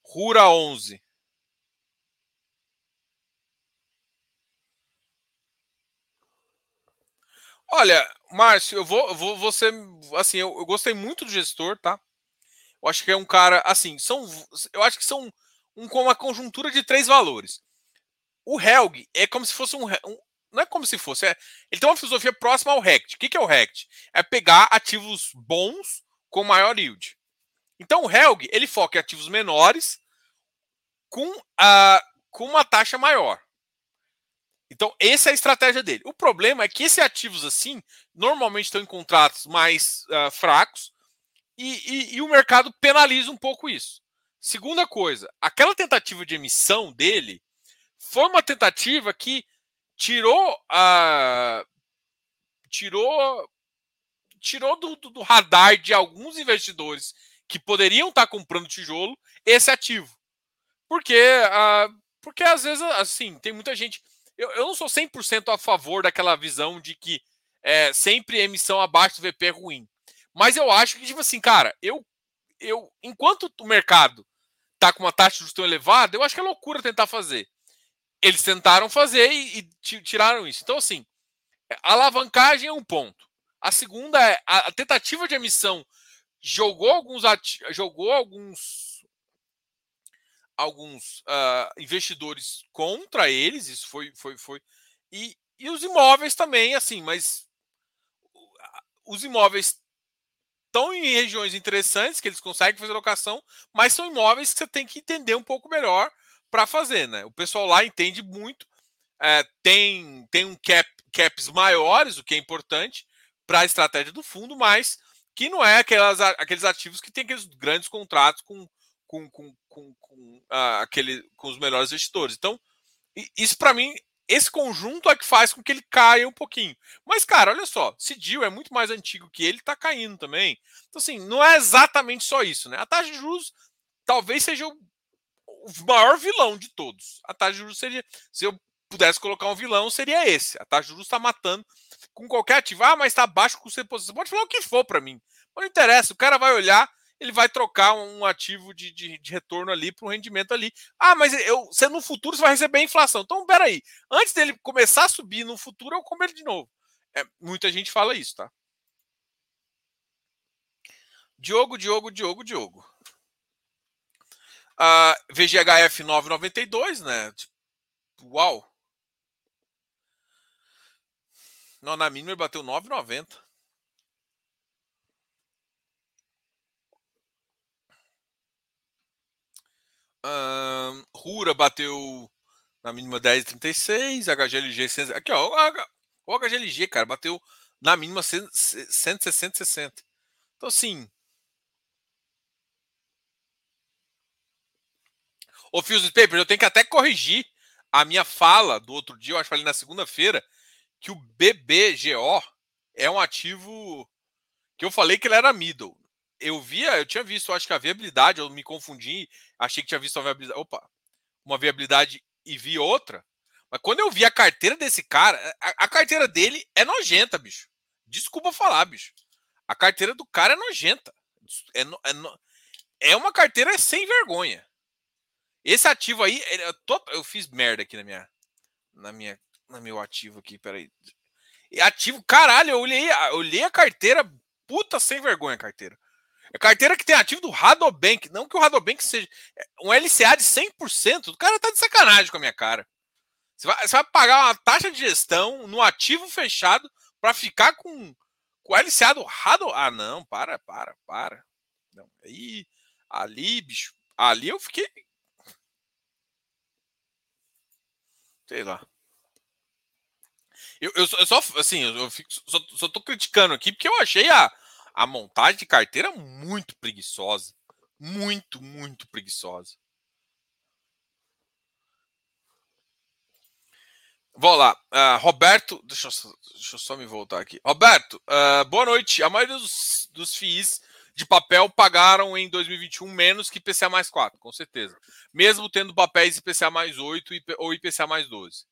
Rura 11. Olha, Márcio, eu vou, vou, ser, assim, eu, eu, gostei muito do gestor, tá? Eu acho que é um cara, assim, são, eu acho que são um, uma conjuntura de três valores. O Helg é como se fosse um, um não é como se fosse, é, ele tem uma filosofia próxima ao Rect. O que, que é o Rect? É pegar ativos bons com maior yield. Então o Helg, ele foca em ativos menores com, a, com uma taxa maior. Então, essa é a estratégia dele. O problema é que esses ativos assim, normalmente estão em contratos mais uh, fracos e, e, e, o mercado penaliza um pouco isso. Segunda coisa, aquela tentativa de emissão dele foi uma tentativa que tirou a. tirou. tirou do, do, do radar de alguns investidores que poderiam estar comprando tijolo esse ativo. Porque, uh, porque às vezes, assim, tem muita gente Eu, eu não sou 100% a favor daquela visão de que é, sempre emissão abaixo do VP é ruim. Mas eu acho que, tipo assim, cara, eu, eu enquanto o mercado tá com uma taxa de juros tão elevada, eu acho que é loucura tentar fazer. Eles tentaram fazer e, e tiraram isso. Então, assim, a alavancagem é um ponto. A segunda é a, a tentativa de emissão jogou alguns jogou alguns alguns uh, investidores contra eles. Isso foi foi foi e, e os imóveis também, assim, mas os imóveis estão em regiões interessantes que eles conseguem fazer locação, mas são imóveis que você tem que entender um pouco melhor para fazer, né? O pessoal lá entende muito, é, tem, tem um cap, caps maiores, o que é importante para a estratégia do fundo, mas que não é aquelas, aqueles ativos que tem aqueles grandes contratos com, com, com, com, com, uh, aquele, com os melhores investidores. Então, isso para mim esse conjunto é que faz com que ele caia um pouquinho. Mas, cara, olha só, Cidil é muito mais antigo que ele, tá caindo também. Então, assim, não é exatamente só isso, né? A taxa de juros talvez seja o, o maior vilão de todos. A taxa de juros seria, se eu pudesse colocar um vilão, seria esse. A taxa de juros está matando com qualquer ativo. Ah, mas está abaixo com posição. Pode falar o que for para mim. Não interessa, o cara vai olhar ele vai trocar um ativo de, de, de retorno ali para um rendimento ali. Ah, mas eu, você no futuro você vai receber a inflação. Então, peraí. Antes dele começar a subir no futuro, eu como ele de novo. É, muita gente fala isso, tá? Diogo, Diogo, Diogo, Diogo. Uh, VGHF 992, né? Tipo, uau. Não, na mínima ele bateu 9,90. Rura bateu na mínima 10,36. HGLG. Aqui, ó. O HGLG, cara, bateu na mínima 160, 60. Então, assim. Ô, Fios Papers, eu tenho que até corrigir a minha fala do outro dia, eu acho que falei na segunda-feira, que o BBGO é um ativo que eu falei que ele era middle eu via, eu tinha visto, acho que a viabilidade, eu me confundi, achei que tinha visto a viabilidade, opa, uma viabilidade e vi outra. Mas quando eu vi a carteira desse cara, a, a carteira dele é nojenta, bicho. Desculpa falar, bicho. A carteira do cara é nojenta. É, é, é uma carteira sem vergonha. Esse ativo aí, eu, eu fiz merda aqui na minha, na minha, no meu ativo aqui, peraí. Ativo, caralho, eu olhei, eu olhei a carteira, puta sem vergonha a carteira. É carteira que tem ativo do Radobank. Não que o Radobank seja é, um LCA de 100%. O cara tá de sacanagem com a minha cara. Você vai, você vai pagar uma taxa de gestão no ativo fechado para ficar com, com o LCA do Rado. Ah, não, para, para, para. Não, aí, ali, bicho. Ali eu fiquei. Sei lá. Eu, eu, eu só, assim, eu, fico, só, só tô criticando aqui porque eu achei a a montagem de carteira muito preguiçosa. Muito, muito preguiçosa. Vamos lá. Uh, Roberto, deixa eu, deixa eu, só me voltar aqui. Roberto, uh, boa noite. A maioria dos, dos FIIs de papel pagaram em 2021 menos que IPCA mais 4, com certeza. Mesmo tendo papéis IPCA mais 8 ou IPCA mais 12. Uh,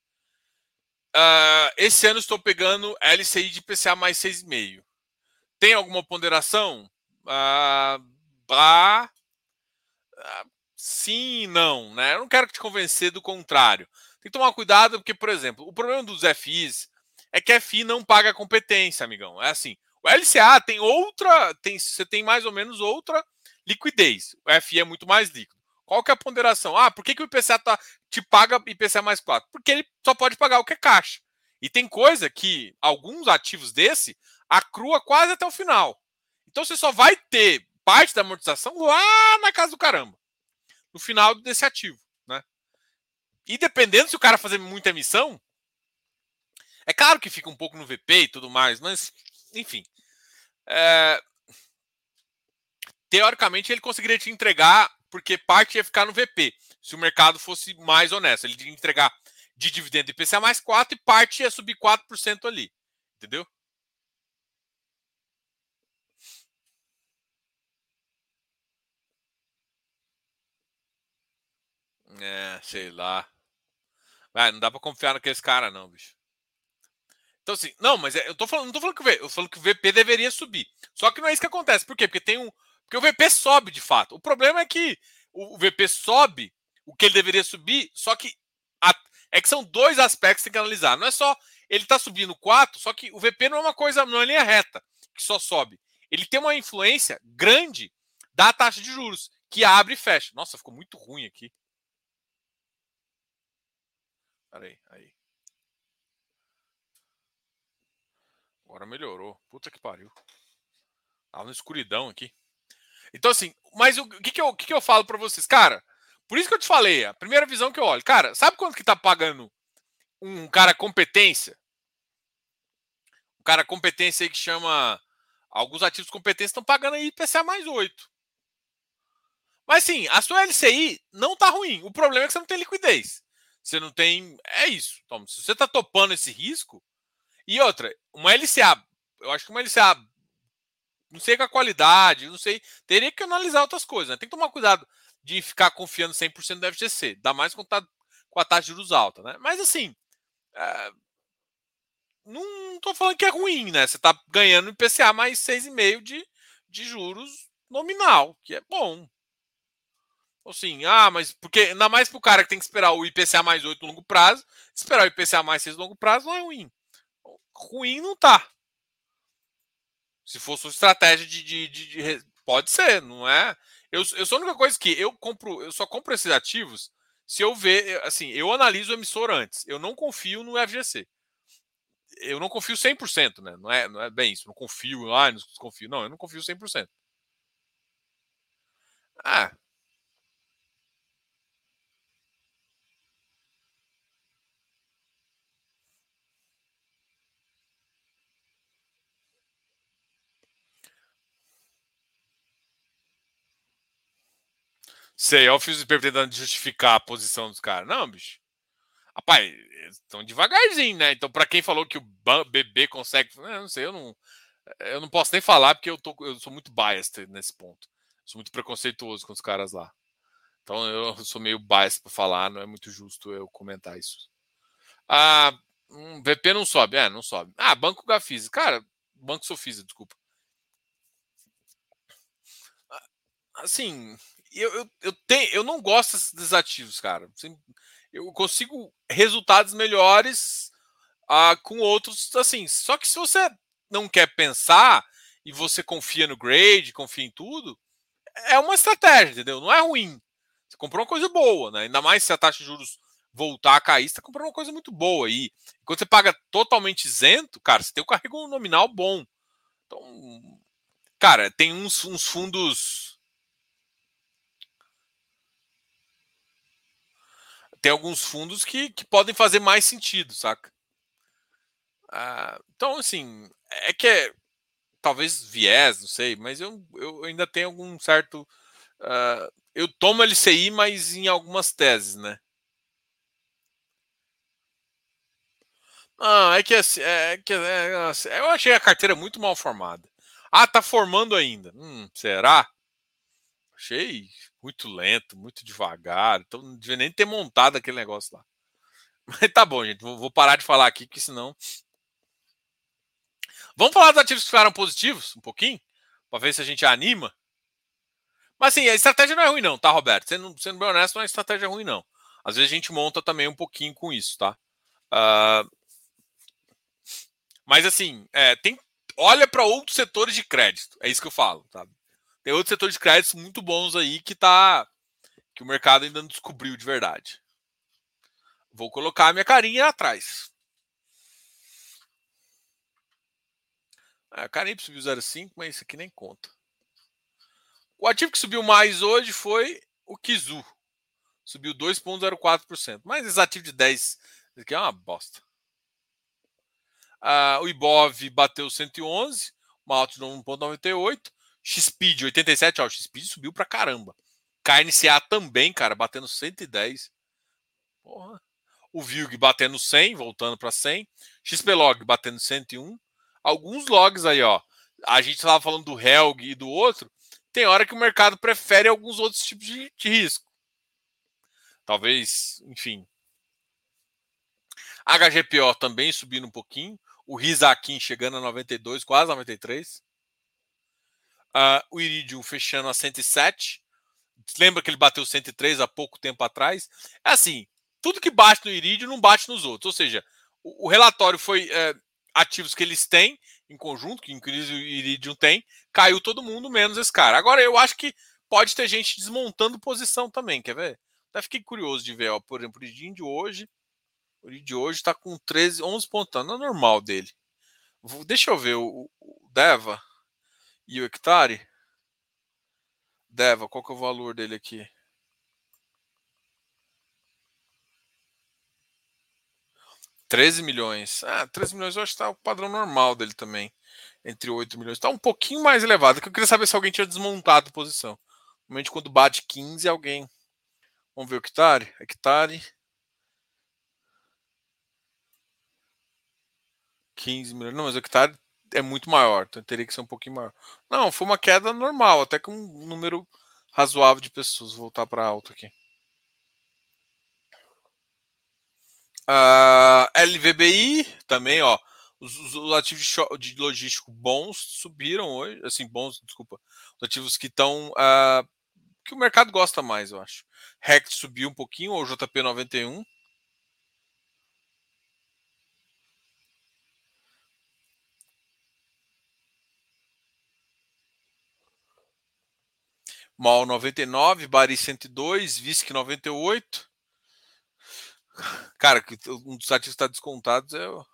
ah, esse ano estou pegando LCI de IPCA mais 6,5. Tem alguma ponderação? Ah, ah, sim e não, né? Eu não quero te convencer do contrário. Tem que tomar cuidado, porque, por exemplo, o problema dos FIs é que FI não paga competência, amigão. É assim, o LCA tem outra, tem, você tem mais ou menos outra liquidez. O FI é muito mais líquido. Qual que é a ponderação? Ah, por que, que o IPCA tá, te paga IPCA mais 4? Porque ele só pode pagar o que é caixa. E tem coisa que alguns ativos desse acrua quase até o final. Então você só vai ter parte da amortização lá na casa do caramba, no final desse ativo, né? E dependendo se o cara fazer muita emissão, é claro que fica um pouco no VP e tudo mais, mas enfim. É... Teoricamente ele conseguiria te entregar, porque parte ia ficar no VP, se o mercado fosse mais honesto. Ele ia entregar de dividendo IPCA mais 4 e parte ia subir 4% ali. Entendeu? É, sei lá. Ah, não dá para confiar naqueles caras, não, bicho. Então, assim, não, mas é, eu tô falando, não tô falando que o VP, eu tô falando que o VP deveria subir. Só que não é isso que acontece. Por quê? Porque tem um. Porque o VP sobe de fato. O problema é que o, o VP sobe o que ele deveria subir, só que a, é que são dois aspectos que tem que analisar. Não é só ele tá subindo 4, só que o VP não é uma coisa, não é linha reta, que só sobe. Ele tem uma influência grande da taxa de juros, que abre e fecha. Nossa, ficou muito ruim aqui. Aí. Agora melhorou. Puta que pariu. Tava na escuridão aqui. Então, assim, mas o que, que, eu, que, que eu falo para vocês? Cara, por isso que eu te falei, a primeira visão que eu olho. Cara, sabe quanto que tá pagando um cara competência? Um cara competência aí que chama. Alguns ativos competência estão pagando aí IPCA mais 8. Mas sim, a sua LCI não tá ruim. O problema é que você não tem liquidez. Você não tem. É isso. Então, se você tá topando esse risco. E outra, uma LCA. Eu acho que uma LCA. Não sei com a qualidade, não sei. Teria que analisar outras coisas. Né? Tem que tomar cuidado de ficar confiando 100% no FGC. Dá mais quando tá com a taxa de juros alta, né? Mas assim. É... Não tô falando que é ruim, né? Você tá ganhando IPCA mais 6,5% de, de juros nominal, que é bom. Assim, ah, mas porque ainda mais pro cara que tem que esperar o IPCA mais 8 no longo prazo, esperar o IPCA mais 6 no longo prazo não é ruim. Ruim não tá. Se fosse uma estratégia de, de, de, de, Pode ser, não é? Eu, eu sou a única coisa que eu compro, eu só compro esses ativos se eu ver, assim, eu analiso o emissor antes. Eu não confio no FGC. Eu não confio 100%, né? Não é, não é bem isso. Não confio, ah, não confio. Não, eu não confio 100%. Ah, Sei, eu fiz tentando justificar a posição dos caras. Não, bicho. Rapaz, estão devagarzinho, né? Então, para quem falou que o bebê consegue. Não sei, eu não. Eu não posso nem falar porque eu, tô, eu sou muito biased nesse ponto. Sou muito preconceituoso com os caras lá. Então eu sou meio biased para falar, não é muito justo eu comentar isso. Ah, um VP não sobe, é, não sobe. Ah, Banco Gafisa. Cara, Banco Sofisa, desculpa. Ah, assim, eu, eu, eu, tenho, eu não gosto desses ativos, cara. Eu consigo resultados melhores ah, com outros, assim. Só que se você não quer pensar e você confia no grade, confia em tudo, é uma estratégia, entendeu? Não é ruim. Você comprou uma coisa boa, né? Ainda mais se a taxa de juros voltar a cair, você tá comprando uma coisa muito boa aí. Quando você paga totalmente isento, cara, você tem um carrego nominal bom. Então, cara, tem uns, uns fundos tem alguns fundos que, que podem fazer mais sentido, saca? Ah, então, assim, é que é talvez viés, não sei, mas eu, eu ainda tenho algum certo. Uh, eu tomo LCI, mas em algumas teses, né? Não, é que, assim, é, que é, assim, eu achei a carteira muito mal formada. Ah, tá formando ainda. Hum, será? Achei muito lento, muito devagar. Então não devia nem ter montado aquele negócio lá. Mas tá bom, gente. Vou, parar de falar aqui, porque senão. Vamos falar dos ativos que ficaram positivos um pouquinho? Para ver se a gente anima. Mas assim, a estratégia não é ruim, não, tá, Roberto? Sendo, sendo bem honesto, não é estratégia ruim, não. Às vezes a gente monta também um pouquinho com isso, tá? Uh... Mas assim, é, tem, olha para outros setores de crédito. É isso que eu falo, tá? Tem outros setores de créditos muito bons aí que tá que o mercado ainda não descobriu de verdade. Vou colocar a minha carinha atrás. A carinha subiu 0,5, mas isso aqui nem conta. O ativo que subiu mais hoje foi o Kizu. Subiu 2,04%. Mas esse ativo de 10, isso aqui é uma bosta. Ah, o Ibov bateu 111, uma alta de 1,98. XPID 87, ó, o XPID subiu pra caramba. KNCA também, cara, batendo 110. Porra. O VILG batendo 100, voltando para 100. XPlog batendo 101. Alguns logs aí, ó. A gente estava falando do Helg e do outro. Tem hora que o mercado prefere alguns outros tipos de, de risco. Talvez, enfim. HGPO também subindo um pouquinho. O Rizakin chegando a 92, quase 93. Uh, o Iridium fechando a 107. Lembra que ele bateu 103 há pouco tempo atrás? É assim, tudo que bate no Iridium não bate nos outros. Ou seja, o, o relatório foi é, ativos que eles têm em conjunto, que inclusive o Iridium tem, caiu todo mundo, menos esse cara. Agora, eu acho que pode ter gente desmontando posição também, quer ver? Até fiquei curioso de ver, ó, por exemplo, o Iridium de hoje. O Iridium de hoje está com 13, 11 pontando, é normal dele. Deixa eu ver o, o Deva e o hectare. Deva, qual que é o valor dele aqui? Treze milhões. Ah, 13 milhões eu acho que está o padrão normal dele também. Entre 8 milhões. Está um pouquinho mais elevado. Que eu queria saber se alguém tinha desmontado a posição. Normalmente quando bate 15, alguém. Vamos ver o hectare. Hectare. 15 milhões. Não, mas o hectare é muito maior, então teria que ser um pouquinho maior. Não, foi uma queda normal, até com um número razoável de pessoas. Vou voltar para alto aqui. Ah, uh, LVBI também, ó. Os, os, ativos de logístico bons subiram hoje, assim, bons, desculpa. Os ativos que estão. Uh, ah, que o mercado gosta mais, eu acho. REC subiu um pouquinho, ou JP91. Mal 99, Bari 102, Visc 98. Cara, um dos ativos está descontados é o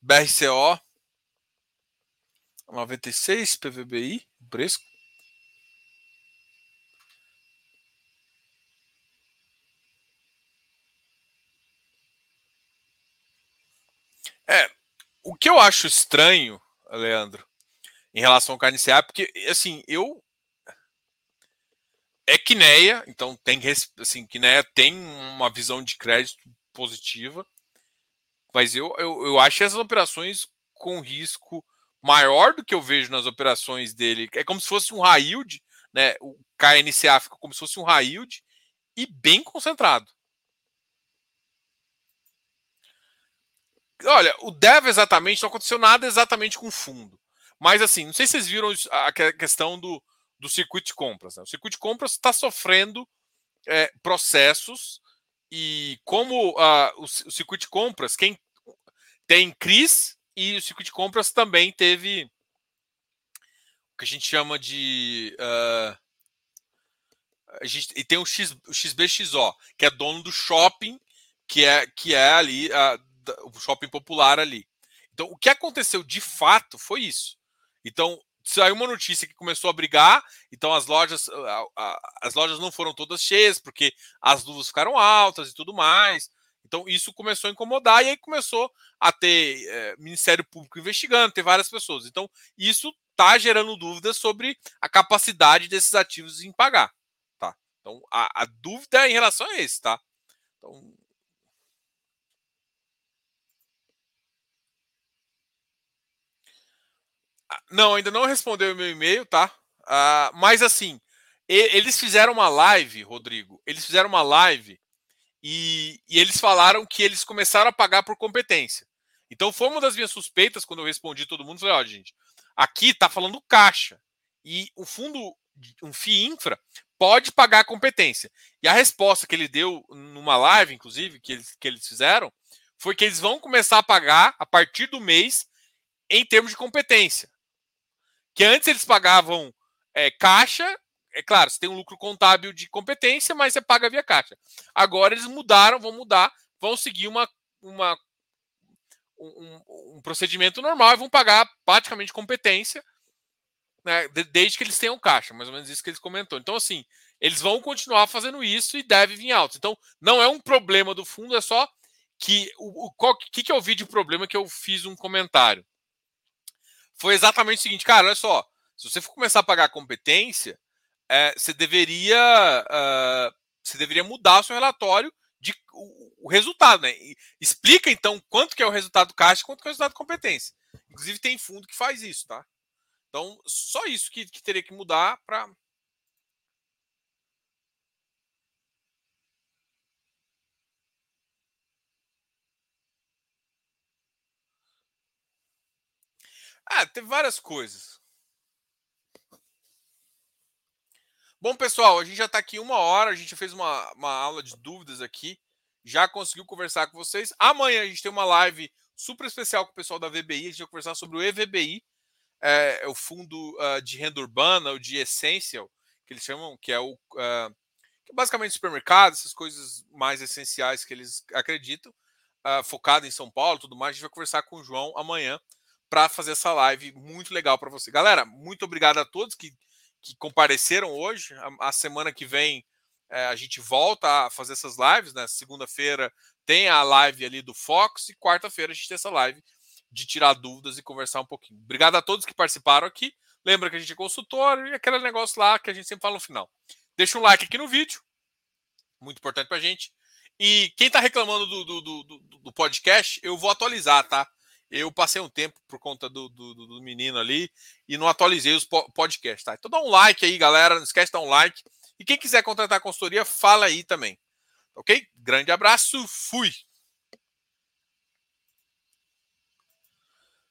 BRCO 96, PVBI, preço. É, o que eu acho estranho, Leandro, em relação ao KNCA, porque, assim, eu é Quineia, então tem assim, Quineia tem uma visão de crédito positiva, mas eu, eu, eu acho essas operações com risco maior do que eu vejo nas operações dele. É como se fosse um high yield, né? O KNCA fica como se fosse um high yield e bem concentrado. Olha, o dev exatamente não aconteceu nada exatamente com o fundo. Mas assim, não sei se vocês viram a questão do, do circuito de compras. Né? O circuito de compras está sofrendo é, processos e como uh, o, o, circuito de compras, quem tem CRIs e o circuito de compras também teve o que a gente chama de uh, a gente, e tem o, X, o XBXO, que é dono do shopping, que é, que é ali uh, o shopping popular ali. Então, o que aconteceu de fato foi isso. Então, saiu uma notícia que começou a brigar, então as lojas, as lojas não foram todas cheias, porque as luvas ficaram altas e tudo mais. Então isso começou a incomodar e aí começou a ter é, Ministério Público investigando, ter várias pessoas. Então isso está gerando dúvidas sobre a capacidade desses ativos em pagar. Tá? Então a, a dúvida em relação a esse, tá? Então, Não, ainda não respondeu o meu e-mail, tá? Uh, mas assim, eles fizeram uma live, Rodrigo. Eles fizeram uma live e, e, eles falaram que eles começaram a pagar por competência. Então foi uma das minhas suspeitas quando eu respondi todo mundo. Falei, ó, oh, gente, aqui tá falando caixa. E o fundo, um FII infra, pode pagar a competência. E a resposta que ele deu numa live, inclusive, que eles, que eles fizeram, foi que eles vão começar a pagar a partir do mês em termos de competência. Que antes eles pagavam é, caixa, é claro, você tem um lucro contábil de competência, mas você paga via caixa. Agora eles mudaram, vão mudar, vão seguir uma, uma um, um, procedimento normal e vão pagar praticamente competência, né, desde que eles tenham caixa, mais ou menos isso que eles comentou. Então, assim, eles vão continuar fazendo isso e deve vir alto. Então, não é um problema do fundo, é só que o, o que, que eu vi de problema que eu fiz um comentário foi exatamente o seguinte, cara, olha só, se você for começar a pagar competência, é, você deveria uh, você deveria mudar o seu relatório de o, o resultado, né? E explica então quanto que é o resultado do caixa quanto que é o resultado competência. Inclusive tem fundo que faz isso, tá? Então, só isso que, que teria que mudar para Ah, teve várias coisas. Bom, pessoal, a gente já está aqui uma hora, a gente fez uma, uma aula de dúvidas aqui, já conseguiu conversar com vocês. Amanhã a gente tem uma live super especial com o pessoal da VBI, a gente vai conversar sobre o EVBI, é, é o Fundo uh, de Renda Urbana, o de Essential, que eles chamam, que é o uh, que é basicamente supermercado, essas coisas mais essenciais que eles acreditam, uh, focado em São Paulo tudo mais. A gente vai conversar com o João amanhã para fazer essa live muito legal para você. Galera, muito obrigado a todos que que compareceram hoje. A, a semana que vem é, a gente volta a fazer essas lives, né? Segunda-feira tem a live ali do Fox e quarta-feira a gente tem essa live de tirar dúvidas e conversar um pouquinho. Obrigado a todos que participaram aqui. Lembra que a gente é consultor e aquele negócio lá que a gente sempre fala no final. Deixa um like aqui no vídeo, muito importante para a gente. E quem está reclamando do, do, do, do, podcast, eu vou atualizar, tá? Eu passei um tempo por conta do, do, do menino ali e não atualizei os podcasts, tá? Então dá um like aí, galera. Não esquece de dar um like. E quem quiser contratar a consultoria, fala aí também. Ok? Grande abraço, fui!